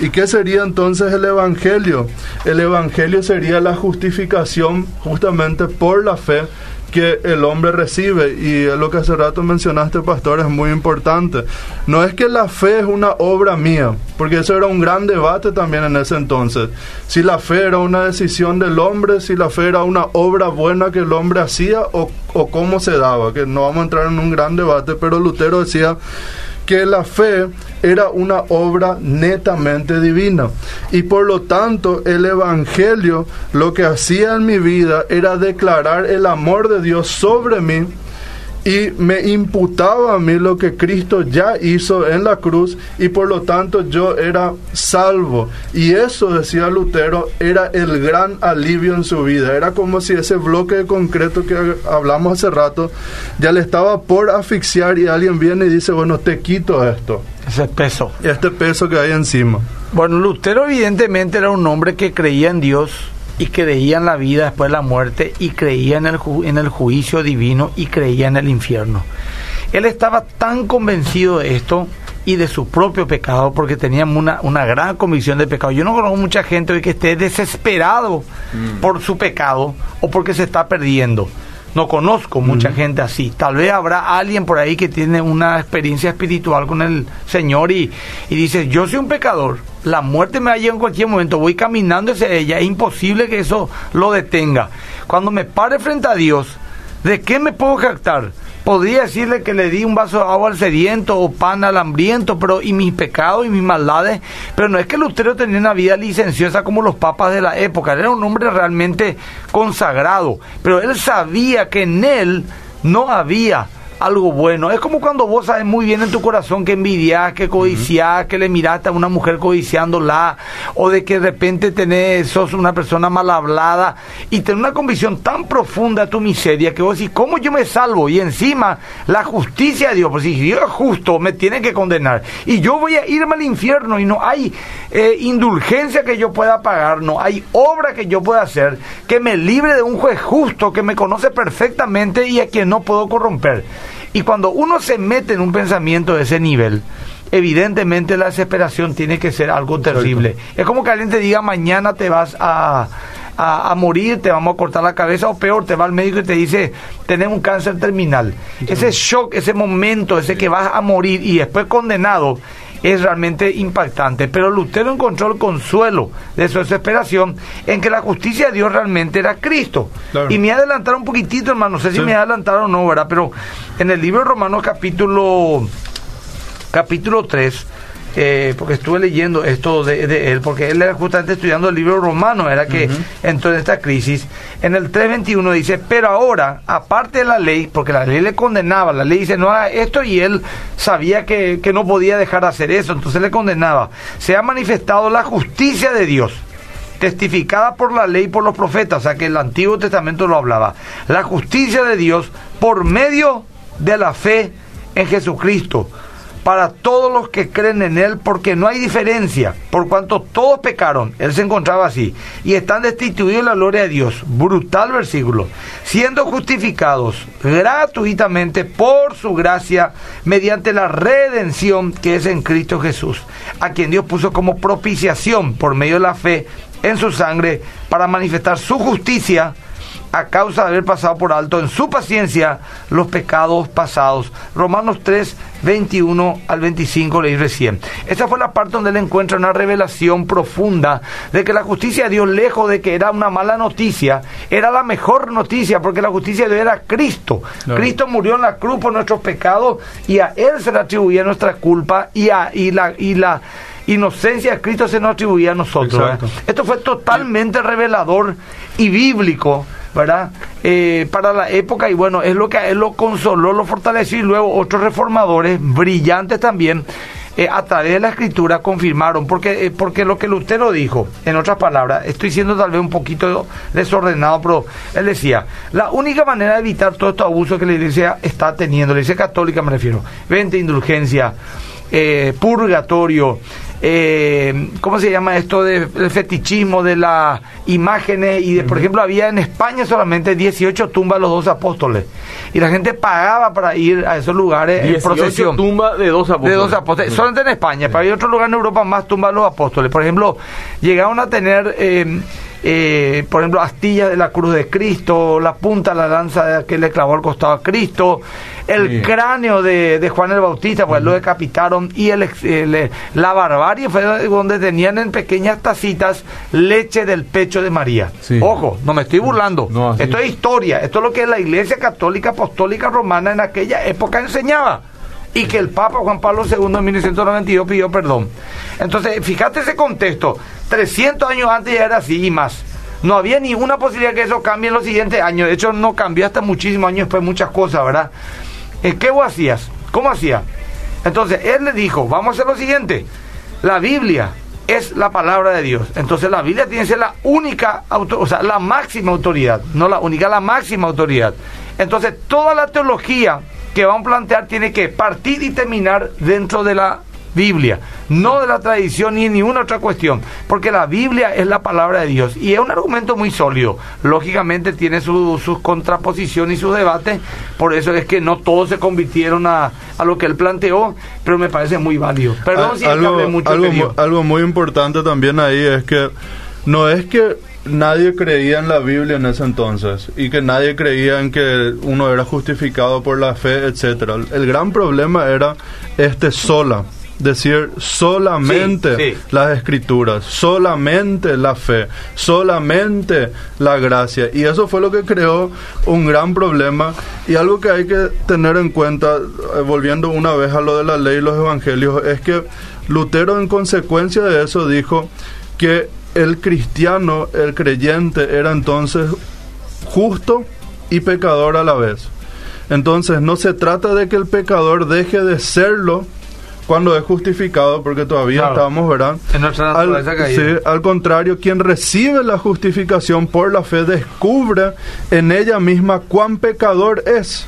¿Y qué sería entonces el Evangelio? El Evangelio sería la justificación justamente por la fe que el hombre recibe. Y lo que hace rato mencionaste, pastor, es muy importante. No es que la fe es una obra mía, porque eso era un gran debate también en ese entonces. Si la fe era una decisión del hombre, si la fe era una obra buena que el hombre hacía o, o cómo se daba, que no vamos a entrar en un gran debate, pero Lutero decía que la fe era una obra netamente divina. Y por lo tanto el Evangelio lo que hacía en mi vida era declarar el amor de Dios sobre mí y me imputaba a mí lo que Cristo ya hizo en la cruz y por lo tanto yo era salvo. Y eso, decía Lutero, era el gran alivio en su vida. Era como si ese bloque de concreto que hablamos hace rato ya le estaba por asfixiar y alguien viene y dice, bueno, te quito esto. Ese peso. Este peso que hay encima. Bueno, Lutero evidentemente era un hombre que creía en Dios y creía en la vida después de la muerte y creía en el, en el juicio divino y creía en el infierno. Él estaba tan convencido de esto y de su propio pecado, porque tenía una, una gran convicción de pecado. Yo no conozco mucha gente hoy que esté desesperado Mm. por su pecado o porque se está perdiendo. No conozco mucha gente así. Tal vez habrá alguien por ahí que tiene una experiencia espiritual con el Señor y, y dice, yo soy un pecador, la muerte me va a llegar en cualquier momento, voy caminando hacia ella, es imposible que eso lo detenga. Cuando me pare frente a Dios, ¿de qué me puedo jactar? Podría decirle que le di un vaso de agua al sediento o pan al hambriento, pero y mis pecados y mis maldades. Pero no es que Lutero tenía una vida licenciosa como los papas de la época. Era un hombre realmente consagrado. Pero él sabía que en él no había algo bueno. Es como cuando vos sabes muy bien en tu corazón que envidias, que codiciás, que le miraste a una mujer codiciándola, o de que de repente tenés, sos una persona mal hablada y tenés una convicción tan profunda de tu miseria que vos decís, ¿cómo yo me salvo? Y encima, la justicia de Dios, pues si Dios es justo, me tiene que condenar. Y yo voy a irme al infierno y no hay eh, indulgencia que yo pueda pagar, no hay obra que yo pueda hacer que me libre de un juez justo que me conoce perfectamente y a quien no puedo corromper. Y cuando uno se mete en un pensamiento de ese nivel, evidentemente la desesperación tiene que ser algo terrible. Es como que alguien te diga mañana te vas a, a, a morir, te vamos a cortar la cabeza o peor, te va al médico y te dice tenemos un cáncer terminal. Ese shock, ese momento, ese que vas a morir y después condenado es realmente impactante. Pero Lutero encontró el consuelo de su desesperación en que la justicia de Dios realmente era Cristo. Claro. Y me adelantaron un poquitito, hermano, no sé si Sí. me adelantaron o no, ¿verdad? Pero en el libro de Romanos capítulo capítulo 3, eh, porque estuve leyendo esto de, de él, porque él era justamente estudiando el libro romano, era que entró en esta crisis. En el 3.21 dice, pero ahora, aparte de la ley, porque la ley le condenaba, la ley dice no haga esto y él sabía que, que no podía dejar de hacer eso, entonces le condenaba. Se ha manifestado la justicia de Dios testificada por la ley y por los profetas, o sea que el Antiguo Testamento lo hablaba. La justicia de Dios por medio de la fe en Jesucristo para todos los que creen en Él, porque no hay diferencia, por cuanto todos pecaron, Él se encontraba así, y están destituidos de la gloria de Dios. Brutal versículo. Siendo justificados gratuitamente por su gracia, mediante la redención que es en Cristo Jesús, a quien Dios puso como propiciación por medio de la fe en su sangre, para manifestar su justicia a causa de haber pasado por alto en su paciencia los pecados pasados. Romanos 3, 21 al 25 leí recién. Esa fue la parte donde él encuentra una revelación profunda de que la justicia de Dios, lejos de que era una mala noticia, era la mejor noticia, porque la justicia de Dios era Cristo. Claro. Cristo murió en la cruz por nuestros pecados y a Él se le atribuía nuestra culpa y, a, y, la, y la inocencia de Cristo se nos atribuía a nosotros. Esto fue totalmente revelador y bíblico, ¿verdad? Eh, para la época y bueno, es lo que a él lo consoló, lo fortaleció y luego otros reformadores brillantes también. eh, a través de la escritura confirmaron, porque, eh, porque lo que Lutero dijo, en otras palabras, estoy siendo tal vez un poquito desordenado, pero él decía, la única manera de evitar todo estos abusos que la iglesia está teniendo, la iglesia católica me refiero, venta, indulgencia, eh, purgatorio, eh, ¿cómo se llama esto de- del fetichismo de las imágenes? Y de, por ejemplo, había en España solamente 18 tumbas de los dos apóstoles. Y la gente pagaba para ir a esos lugares en 18 procesión. tumba de dos apóstoles. De dos apóstoles. Solamente en España, pero hay otro lugar en Europa más tumbas de los apóstoles. Por ejemplo, llegaron a tener, eh, eh, por ejemplo, astillas de la cruz de Cristo, la punta de la lanza que le clavó al costado a Cristo, el Sí. cráneo de, de Juan el Bautista, pues lo decapitaron, y el, el- la barbarie fue donde tenían en pequeñas tacitas leche del pecho de María. Sí. Ojo, no me estoy burlando. No. Esto es historia. Esto es lo que la Iglesia Católica Apostólica Romana en aquella época enseñaba. Y que el Papa Juan Pablo II en 1992 pidió perdón. Entonces, fíjate ese contexto. 300 años antes ya era así y más. No había ninguna posibilidad que eso cambie en los siguientes años. De hecho, no cambió hasta muchísimos años después muchas cosas, ¿verdad? Eh, ¿Qué vos hacías? ¿Cómo hacía? Entonces, él le dijo, vamos a hacer lo siguiente. La Biblia es la palabra de Dios. Entonces la Biblia tiene que ser la única, o sea, la máxima autoridad, no la única, la máxima autoridad. Entonces toda la teología que van a plantear tiene que partir y terminar dentro de la Biblia, no de la tradición ni de ninguna otra cuestión, porque la Biblia es la palabra de Dios y es un argumento muy sólido. Lógicamente tiene sus su contraposiciones y sus debates, por eso es que no todos se convirtieron a, a lo que él planteó, pero me parece muy válido. Perdón si que algo, hablé mucho. algo, muy importante también ahí es que no es que nadie creía en la Biblia en ese entonces y que nadie creía en que uno era justificado por la fe, etcétera. El gran problema era este sola, decir solamente Sí, sí. las escrituras, solamente la fe, solamente la gracia. Y eso fue lo que creó un gran problema y algo que hay que tener en cuenta, eh, volviendo una vez a lo de la ley y los evangelios, es que Lutero en consecuencia de eso dijo que el cristiano, el creyente, era entonces justo y pecador a la vez. Entonces no se trata de que el pecador deje de serlo cuando es justificado, porque todavía Claro. estamos, ¿verdad? En nuestra Al, naturaleza caída. sí, al contrario, quien recibe la justificación por la fe descubre en ella misma cuán pecador es.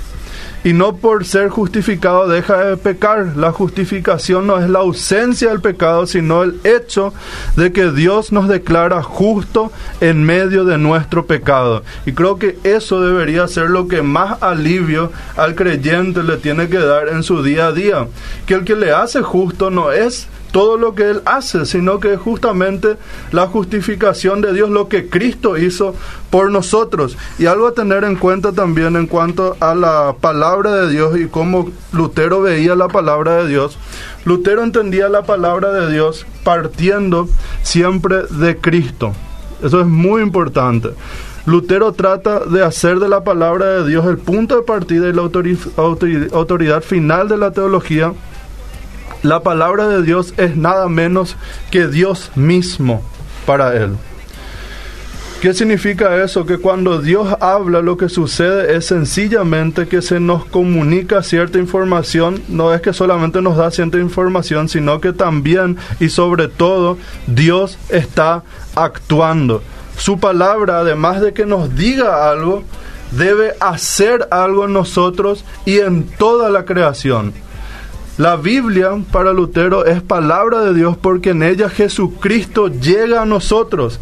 Y no por ser justificado deja de pecar. La justificación no es la ausencia del pecado, sino el hecho de que Dios nos declara justo en medio de nuestro pecado. Y creo que eso debería ser lo que más alivio al creyente le tiene que dar en su día a día. Que el que le hace justo no es todo lo que Él hace, sino que es justamente la justificación de Dios, lo que Cristo hizo por nosotros. Y algo a tener en cuenta también en cuanto a la palabra de Dios y cómo Lutero veía la palabra de Dios. Lutero entendía la palabra de Dios partiendo siempre de Cristo. Eso es muy importante. Lutero trata de hacer de la palabra de Dios el punto de partida y la autori- autori- autoridad final de la teología la palabra de Dios es nada menos que Dios mismo para él. ¿Qué significa eso? Que cuando Dios habla lo que sucede es sencillamente que se nos comunica cierta información, no es que solamente nos da cierta información, sino que también y sobre todo Dios está actuando. Su palabra, además de que nos diga algo, debe hacer algo en nosotros y en toda la creación. La Biblia para Lutero es palabra de Dios porque en ella Jesucristo llega a nosotros.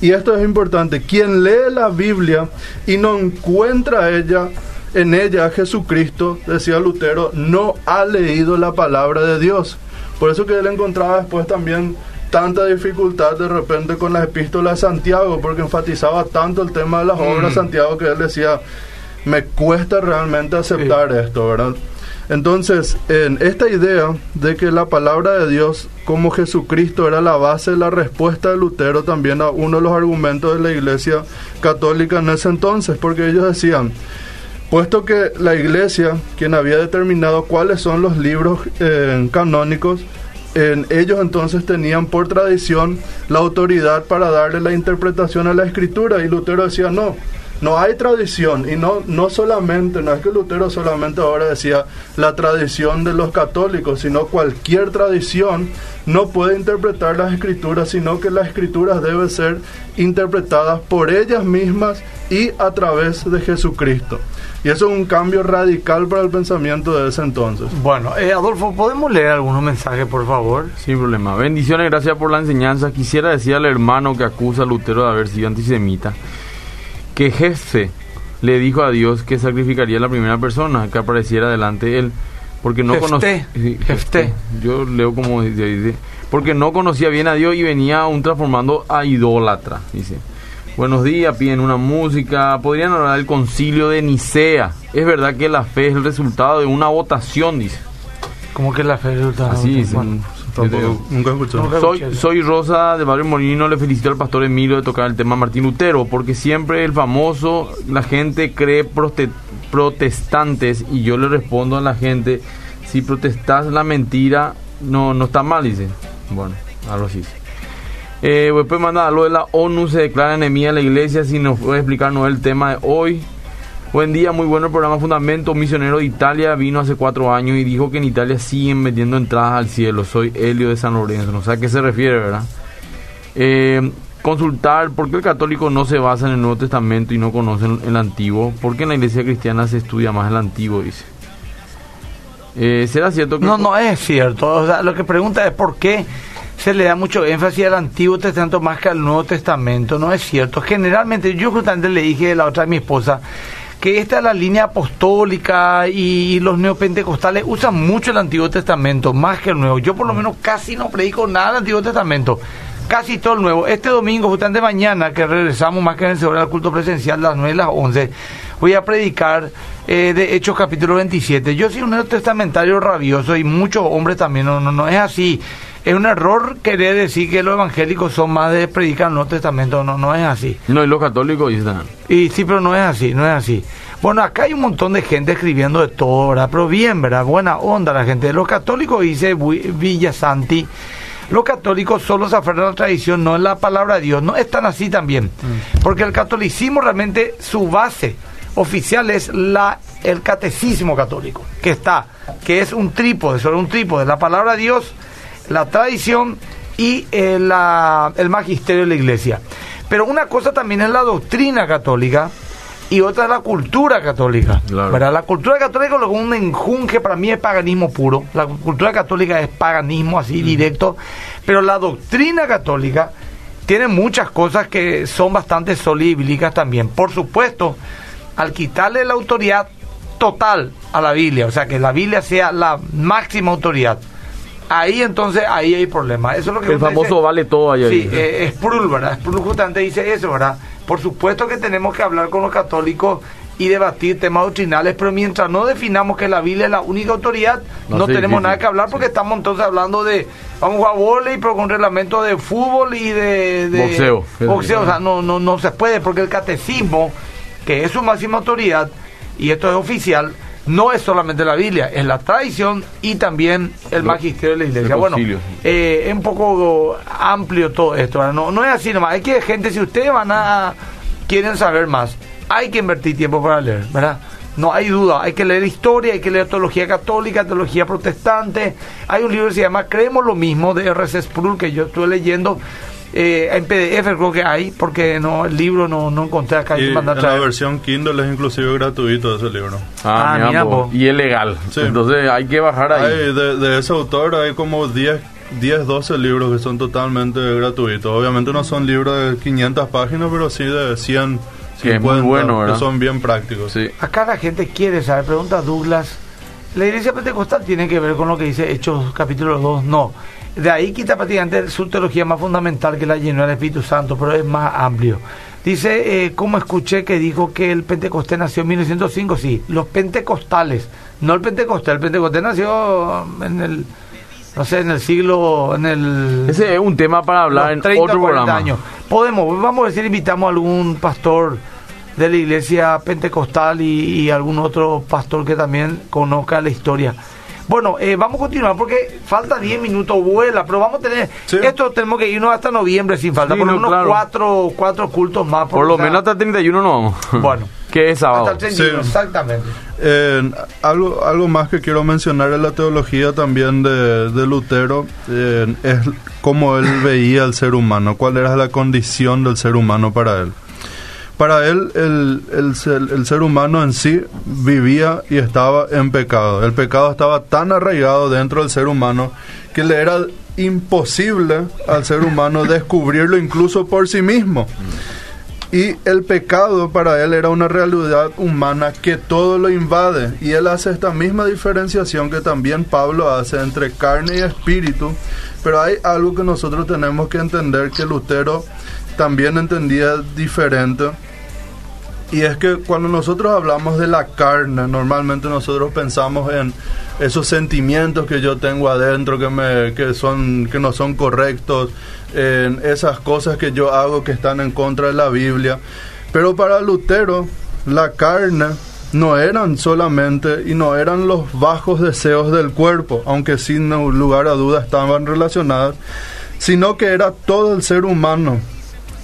Y esto es importante. Quien lee la Biblia y no encuentra ella en ella a Jesucristo, decía Lutero, no ha leído la palabra de Dios. Por eso que él encontraba después también tanta dificultad de repente con las epístolas de Santiago, porque enfatizaba tanto el tema de las obras de Santiago que él decía, me cuesta realmente aceptar esto, ¿verdad? Entonces, en esta idea de que la palabra de Dios como Jesucristo era la base la respuesta de Lutero también a uno de los argumentos de la iglesia católica en ese entonces, porque ellos decían, puesto que la iglesia, quien había determinado cuáles son los libros eh, canónicos, en ellos entonces tenían por tradición la autoridad para darle la interpretación a la escritura y Lutero decía no, no hay tradición y no, no solamente, no es que Lutero solamente ahora decía la tradición de los católicos, sino cualquier tradición no puede interpretar las escrituras, sino que las escrituras deben ser interpretadas por ellas mismas y a través de Jesucristo. Y eso es un cambio radical para el pensamiento de ese entonces. Bueno, eh, Adolfo, ¿podemos leer algunos mensajes, por favor? Sin problema. Bendiciones, gracias por la enseñanza. Quisiera decir al hermano que acusa a Lutero de haber sido antisemita que Jefe le dijo a Dios que sacrificaría a la primera persona que apareciera delante de él. Porque no conocía. Yo leo como dice, Porque no conocía bien a Dios y venía aún transformando a idólatra. Dice. Buenos días, piden una música. Podrían hablar del concilio de Nicea. Es verdad que la fe es el resultado de una votación, dice. Como que la fe resulta. Así dice. Bueno, Tampoco, nunca escuché. Nunca- Soy, escuché soy Rosa de Barrio Molino, le felicito al pastor Emilio de tocar el tema Martín Lutero, porque siempre el famoso, la gente cree prote- protestantes y yo le respondo a la gente, si protestas la mentira, no, no está mal, dice. Bueno, algo así. Eh, después manda lo de la ONU, se declara enemiga de la iglesia, si nos puede explicarnos el tema de hoy. Buen día, muy bueno el programa Fundamento. Un misionero de Italia vino hace cuatro años y dijo que en Italia siguen vendiendo entradas al cielo. Soy Helio de San Lorenzo. No sé a qué se refiere, ¿verdad? Eh, consultar por qué el católico no se basa en el Nuevo Testamento y no conoce el, Antiguo. Porque en la iglesia cristiana se estudia más el Antiguo, dice. Eh, ¿Será cierto que.? No, no es cierto. O sea, lo que pregunta es por qué se le da mucho énfasis al Antiguo Testamento más que al Nuevo Testamento. No es cierto. Generalmente, yo justamente le dije la otra a mi esposa que esta es la línea apostólica y los neopentecostales usan mucho el Antiguo Testamento, más que el Nuevo. Yo por lo menos casi no predico nada del Antiguo Testamento, casi todo el Nuevo. Este domingo, justamente mañana, que regresamos más que vencedor al culto presencial, las 9 y las 11, voy a predicar eh, de Hechos capítulo 27. Yo soy un neotestamentario rabioso y muchos hombres también, no, no, no es así. Es un error querer decir que los evangélicos son más de predicar el Nuevo Testamento, no, no es así. No, y los católicos dicen. Y sí, pero no es así, no es así. Bueno, acá hay un montón de gente escribiendo de todo, ¿verdad? Pero bien, ¿verdad? Buena onda la gente. Los católicos, dice Villa Santi, los católicos solo se aferran a la tradición, no en la palabra de Dios. No están así también. Mm. Porque el catolicismo realmente, su base oficial es la el catecismo católico, que está, que es un trípode, sobre un trípode, la palabra de Dios, la tradición y eh, el magisterio de la iglesia. Pero una cosa también es la doctrina católica y otra es la cultura católica. La cultura católica es un enjunje para mí es paganismo puro. La cultura católica es paganismo así directo, pero la doctrina católica tiene muchas cosas que son bastante sólidas también. Por supuesto, al quitarle la autoridad total a la Biblia, o sea, que la Biblia sea la máxima autoridad, ahí entonces ahí hay problema. Eso es lo que el famoso vale todo allá. Sí, eh, es Sprul, ¿verdad? Sprul justamente dice eso, ¿verdad? Por supuesto que tenemos que hablar con los católicos y debatir temas doctrinales, pero mientras no definamos que la Biblia es la única autoridad, no, tenemos nada que hablar porque estamos entonces hablando de, vamos a jugar volei, pero con reglamento de fútbol y de, boxeo. Boxeo, o sea, no, no, no se puede porque el catecismo que es su máxima autoridad, y esto es oficial, no es solamente la Biblia, es la tradición y también el magisterio de la iglesia. Bueno, eh, es un poco amplio todo esto. No, no es así nomás. Hay que, gente, si ustedes van a, quieren saber más, hay que invertir tiempo para leer, ¿verdad? No hay duda, hay que leer historia, hay que leer teología católica, teología protestante. Hay un libro que se llama Creemos lo mismo de R.C. Sproul que yo estuve leyendo eh, en PDF creo que hay, porque no el libro no, no encontré acá. Y en la versión Kindle es inclusive gratuito ese libro. Ah, ah mira, y es legal. Entonces hay que bajar ahí. de, ese autor hay como 10 10, 12 libros que son totalmente gratuitos. Obviamente no son libros de 500 páginas, pero sí de 100. Que es muy bueno, ¿verdad? Que son bien prácticos. Sí. Acá la gente quiere saber, pregunta Douglas. ¿La iglesia pentecostal tiene que ver con lo que dice Hechos capítulo 2? No. De ahí quita prácticamente su teología más fundamental que la llenó el Espíritu Santo, pero es más amplio. Dice, eh, como escuché que dijo que el Pentecostés nació en 1905, sí, los pentecostales, no el Pentecostés, el Pentecostés nació en el, no sé, en el siglo, en el... Ese es un tema para hablar en otro programa. años. Podemos, vamos a decir, invitamos a algún pastor de la iglesia pentecostal y, y algún otro pastor que también conozca la historia bueno, eh, vamos a continuar porque falta 10 minutos, vuela, pero vamos a tener. Esto tenemos que irnos hasta noviembre sin falta, por lo menos cuatro, cuatro cultos más. Por, lo menos hasta el 31 no vamos. Bueno. que es sábado. Hasta el 31, exactamente. Eh, algo, algo más que quiero mencionar en la teología también de, de Lutero eh, es cómo él veía al ser humano, cuál era la condición del ser humano para él. Para él, el, el, ser, humano en sí vivía y estaba en pecado. El pecado estaba tan arraigado dentro del ser humano que le era imposible al ser humano descubrirlo incluso por sí mismo. Y el pecado para él era una realidad humana que todo lo invade. Y él hace esta misma diferenciación que también Pablo hace entre carne y espíritu. Pero hay algo que nosotros tenemos que entender que Lutero también entendía diferente. Y es que cuando nosotros hablamos de la carne, normalmente nosotros pensamos en esos sentimientos que yo tengo adentro que me que son que no son correctos, en esas cosas que yo hago que están en contra de la Biblia. Pero para Lutero, la carne no eran solamente y no eran los bajos deseos del cuerpo, aunque sin lugar a duda estaban relacionadas, sino que era todo el ser humano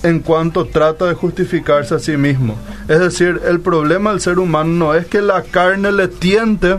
en cuanto trata de justificarse a sí mismo. Es decir, el problema del ser humano no es que la carne le tiente,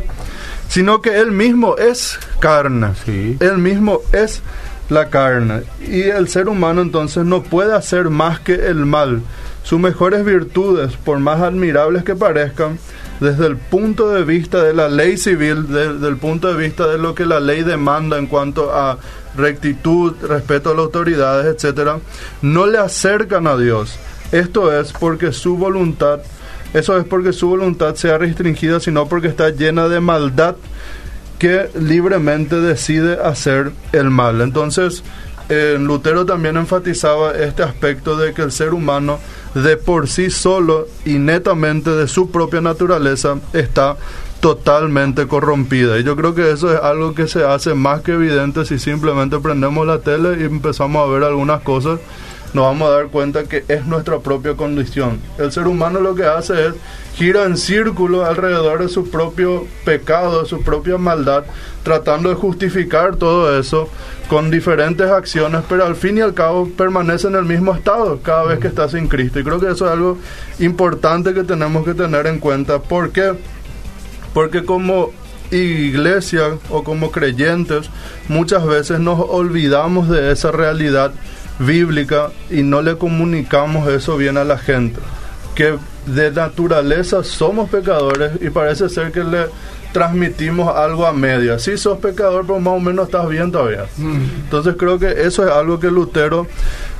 sino que él mismo es carne. Sí. Él mismo es la carne. Y el ser humano entonces no puede hacer más que el mal. Sus mejores virtudes, por más admirables que parezcan, desde el punto de vista de la ley civil, desde el punto de vista de lo que la ley demanda en cuanto a rectitud, respeto a las autoridades, etcétera, no le acercan a Dios. Esto es porque su voluntad, eso es porque su voluntad sea restringida, sino porque está llena de maldad que libremente decide hacer el mal. Entonces, Lutero también enfatizaba este aspecto de que el ser humano de por sí solo y netamente de su propia naturaleza está totalmente corrompida. Y yo creo que eso es algo que se hace más que evidente si simplemente prendemos la tele y empezamos a ver algunas cosas nos vamos a dar cuenta que es nuestra propia condición. El ser humano lo que hace es gira en círculo alrededor de su propio pecado, de su propia maldad, tratando de justificar todo eso con diferentes acciones, pero al fin y al cabo permanece en el mismo estado cada vez que está sin Cristo. Y creo que eso es algo importante que tenemos que tener en cuenta. ¿Por qué? Porque como iglesia o como creyentes muchas veces nos olvidamos de esa realidad bíblica y no le comunicamos eso bien a la gente. Que de naturaleza somos pecadores y parece ser que le transmitimos algo a media. Si sos pecador, pero más o menos estás bien todavía. Mm. Entonces creo que eso es algo que Lutero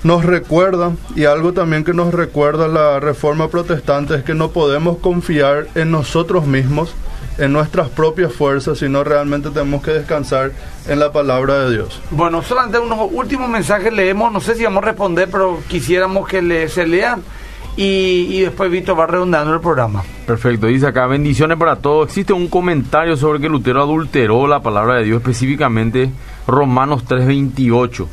nos recuerda y algo también que nos recuerda la reforma protestante es que no podemos confiar en nosotros mismos en nuestras propias fuerzas, sino realmente tenemos que descansar en la palabra de Dios. Bueno, solamente unos últimos mensajes leemos, no sé si vamos a responder, pero quisiéramos que le, se lean y, después Víctor va redundando el programa. Perfecto, dice acá, bendiciones para todos. Existe un comentario sobre que Lutero adulteró la palabra de Dios, específicamente Romanos 3.28.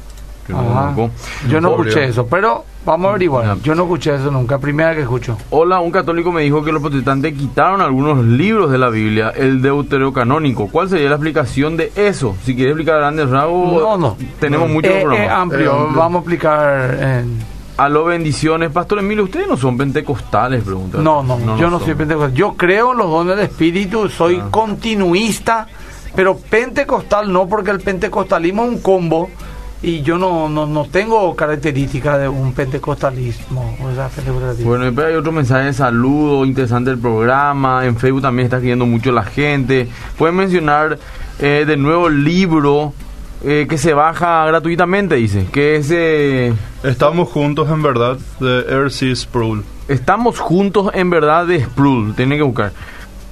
Yo no escuché eso, pero vamos a averiguar. Yo no escuché eso nunca, primera que escucho. Hola, un católico me dijo que los protestantes quitaron algunos libros de la Biblia, el deuterocanónico. ¿Cuál sería la explicación de eso? Si quiere explicar a grandes rasgos, no, no. tenemos mucho eh, eh, amplio. vamos a explicar en... A lo bendiciones. Pastor Emilio, ¿ustedes no son pentecostales? Pregunta. No, no, yo no soy pentecostal. Yo creo en los dones de espíritu, soy ah. continuista, pero pentecostal no, porque el pentecostalismo es un combo y yo no, no, no tengo características de un pentecostalismo. bueno, pero hay otro mensaje de saludo, interesante el programa, en Facebook también está escribiendo mucho la gente. Pueden mencionar eh, de nuevo el libro eh, que se baja gratuitamente, dice, que es... Eh, Estamos juntos en verdad, de R.C. Sproul. Estamos juntos en verdad de Sproul, tienen que buscar.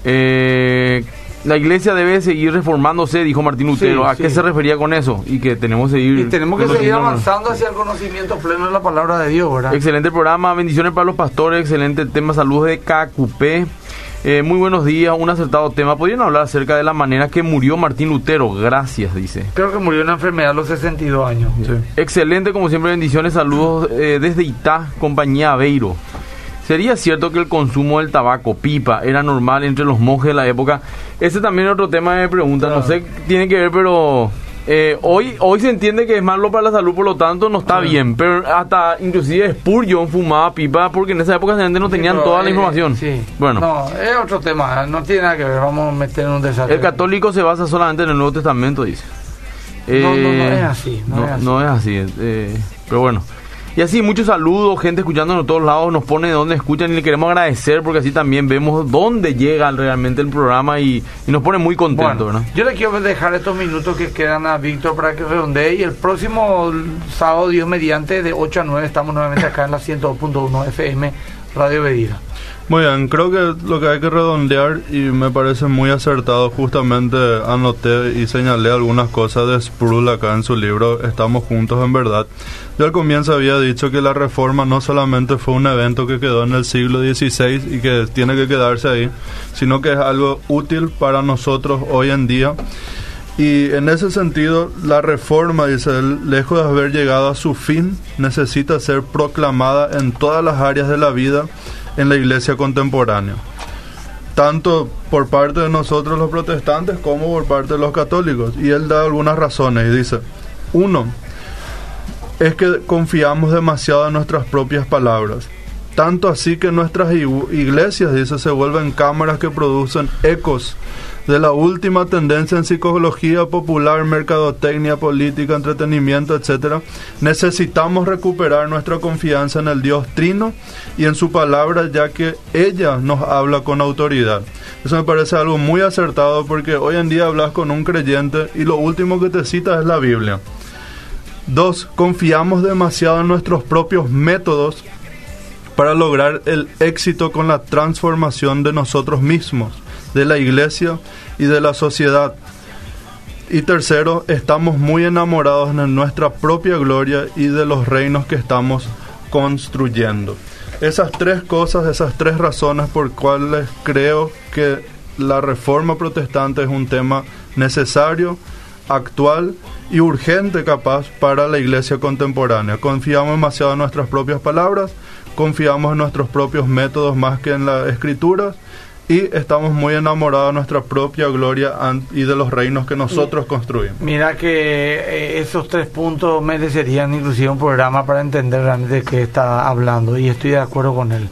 Eh, la iglesia debe seguir reformándose, dijo Martín Lutero. ¿A qué se refería con eso? Y que tenemos que seguir... Y tenemos que seguir avanzando hacia el conocimiento pleno de la palabra de Dios, ¿verdad? Excelente programa, bendiciones para los pastores, excelente tema, saludos de KQP. Eh, muy buenos días, un acertado tema. ¿Podrían hablar acerca de la manera que murió Martín Lutero? Gracias, dice. Creo que murió de una enfermedad a los 62 años. Excelente, como siempre, bendiciones, saludos eh, desde Itá, compañía Aveiro. ¿Sería cierto que el consumo del tabaco, pipa, era normal entre los monjes de la época? Ese también es otro tema de pregunta. No sé, tiene que ver, pero eh, hoy hoy se entiende que es malo para la salud, por lo tanto no está bien. Pero hasta inclusive Spurgeon fumaba pipa porque en esa época la gente no tenían toda la información. sí. Bueno. No, es otro tema, no tiene nada que ver. Vamos a meter en un desastre. El católico se basa solamente en el Nuevo Testamento, dice. no, no, no es así. No, es así. No es así eh, pero bueno. Y así, muchos saludos, gente escuchándonos de todos lados, nos pone de dónde escuchan y le queremos agradecer porque así también vemos dónde llega realmente el programa y, nos pone muy contentos, bueno, Yo le quiero dejar estos minutos que quedan a Víctor para que redondee y el próximo sábado, Dios mediante, de 8 a 9, estamos nuevamente acá en la 102.1 FM Radio Bedira. Muy bien, creo que lo que hay que redondear y me parece muy acertado, justamente anoté y señalé algunas cosas de Sproul acá en su libro Estamos juntos en verdad. Yo al comienzo había dicho que la reforma no solamente fue un evento que quedó en el siglo XVI y que tiene que quedarse ahí, sino que es algo útil para nosotros hoy en día. Y en ese sentido, la reforma, dice él, lejos de haber llegado a su fin, necesita ser proclamada en todas las áreas de la vida en la iglesia contemporánea, tanto por parte de nosotros los protestantes como por parte de los católicos. Y él da algunas razones y dice, uno, es que confiamos demasiado en nuestras propias palabras. Tanto así que nuestras iglesias, dice, se vuelven cámaras que producen ecos de la última tendencia en psicología popular, mercadotecnia, política, entretenimiento, etcétera. Necesitamos recuperar nuestra confianza en el Dios Trino y en su palabra, ya que ella nos habla con autoridad. Eso me parece algo muy acertado porque hoy en día hablas con un creyente y lo último que te cita es la Biblia. Dos, confiamos demasiado en nuestros propios métodos para lograr el éxito con la transformación de nosotros mismos, de la iglesia y de la sociedad. Y tercero, estamos muy enamorados de nuestra propia gloria y de los reinos que estamos construyendo. Esas tres cosas, esas tres razones por cuales creo que la reforma protestante es un tema necesario, actual y urgente capaz para la iglesia contemporánea. Confiamos demasiado en nuestras propias palabras, confiamos en nuestros propios métodos más que en las escrituras y estamos muy enamorados de nuestra propia gloria y de los reinos que nosotros construimos. Mira que eh, esos tres puntos merecerían inclusive un programa para entender realmente de qué está hablando y estoy de acuerdo con él.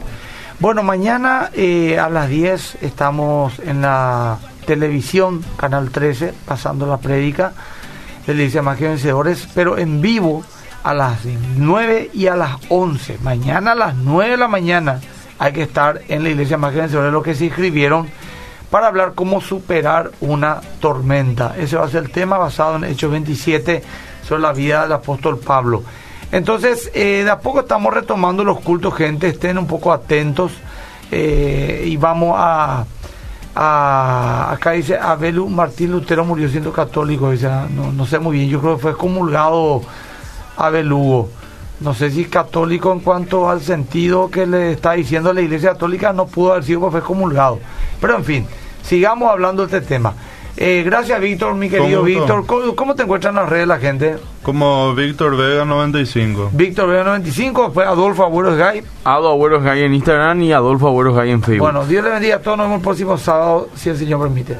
Bueno, mañana eh, a las 10 estamos en la televisión, Canal 13, pasando la prédica de Iglesia Más que Vencedores, pero en vivo a las 9 y a las 11. Mañana a las 9 de la mañana hay que estar en la Iglesia Más que Vencedores, los que se inscribieron para hablar cómo superar una tormenta. Ese va a ser el tema basado en Hechos 27 sobre la vida del apóstol Pablo. Entonces, eh, de a poco estamos retomando los cultos, gente, estén un poco atentos eh, y vamos a, acá dice Abel Martín Lutero murió siendo católico, ah, no, no sé muy bien, yo creo que fue comulgado Abel Hugo. No sé si católico en cuanto al sentido que le está diciendo la Iglesia Católica no pudo haber sido porque fue comulgado. Pero en fin, sigamos hablando de este tema. Eh, gracias Víctor, mi querido. Víctor. ¿Cómo, cómo te encuentran en las redes la gente? Como Víctor Vega 95. Víctor Vega95, después Adolfo Agüeros Gay. Ado Agüeros Gay en Instagram y Adolfo Agüeros Gay en Facebook. Bueno, Dios le bendiga a todos. Nos vemos el próximo sábado, si el Señor permite.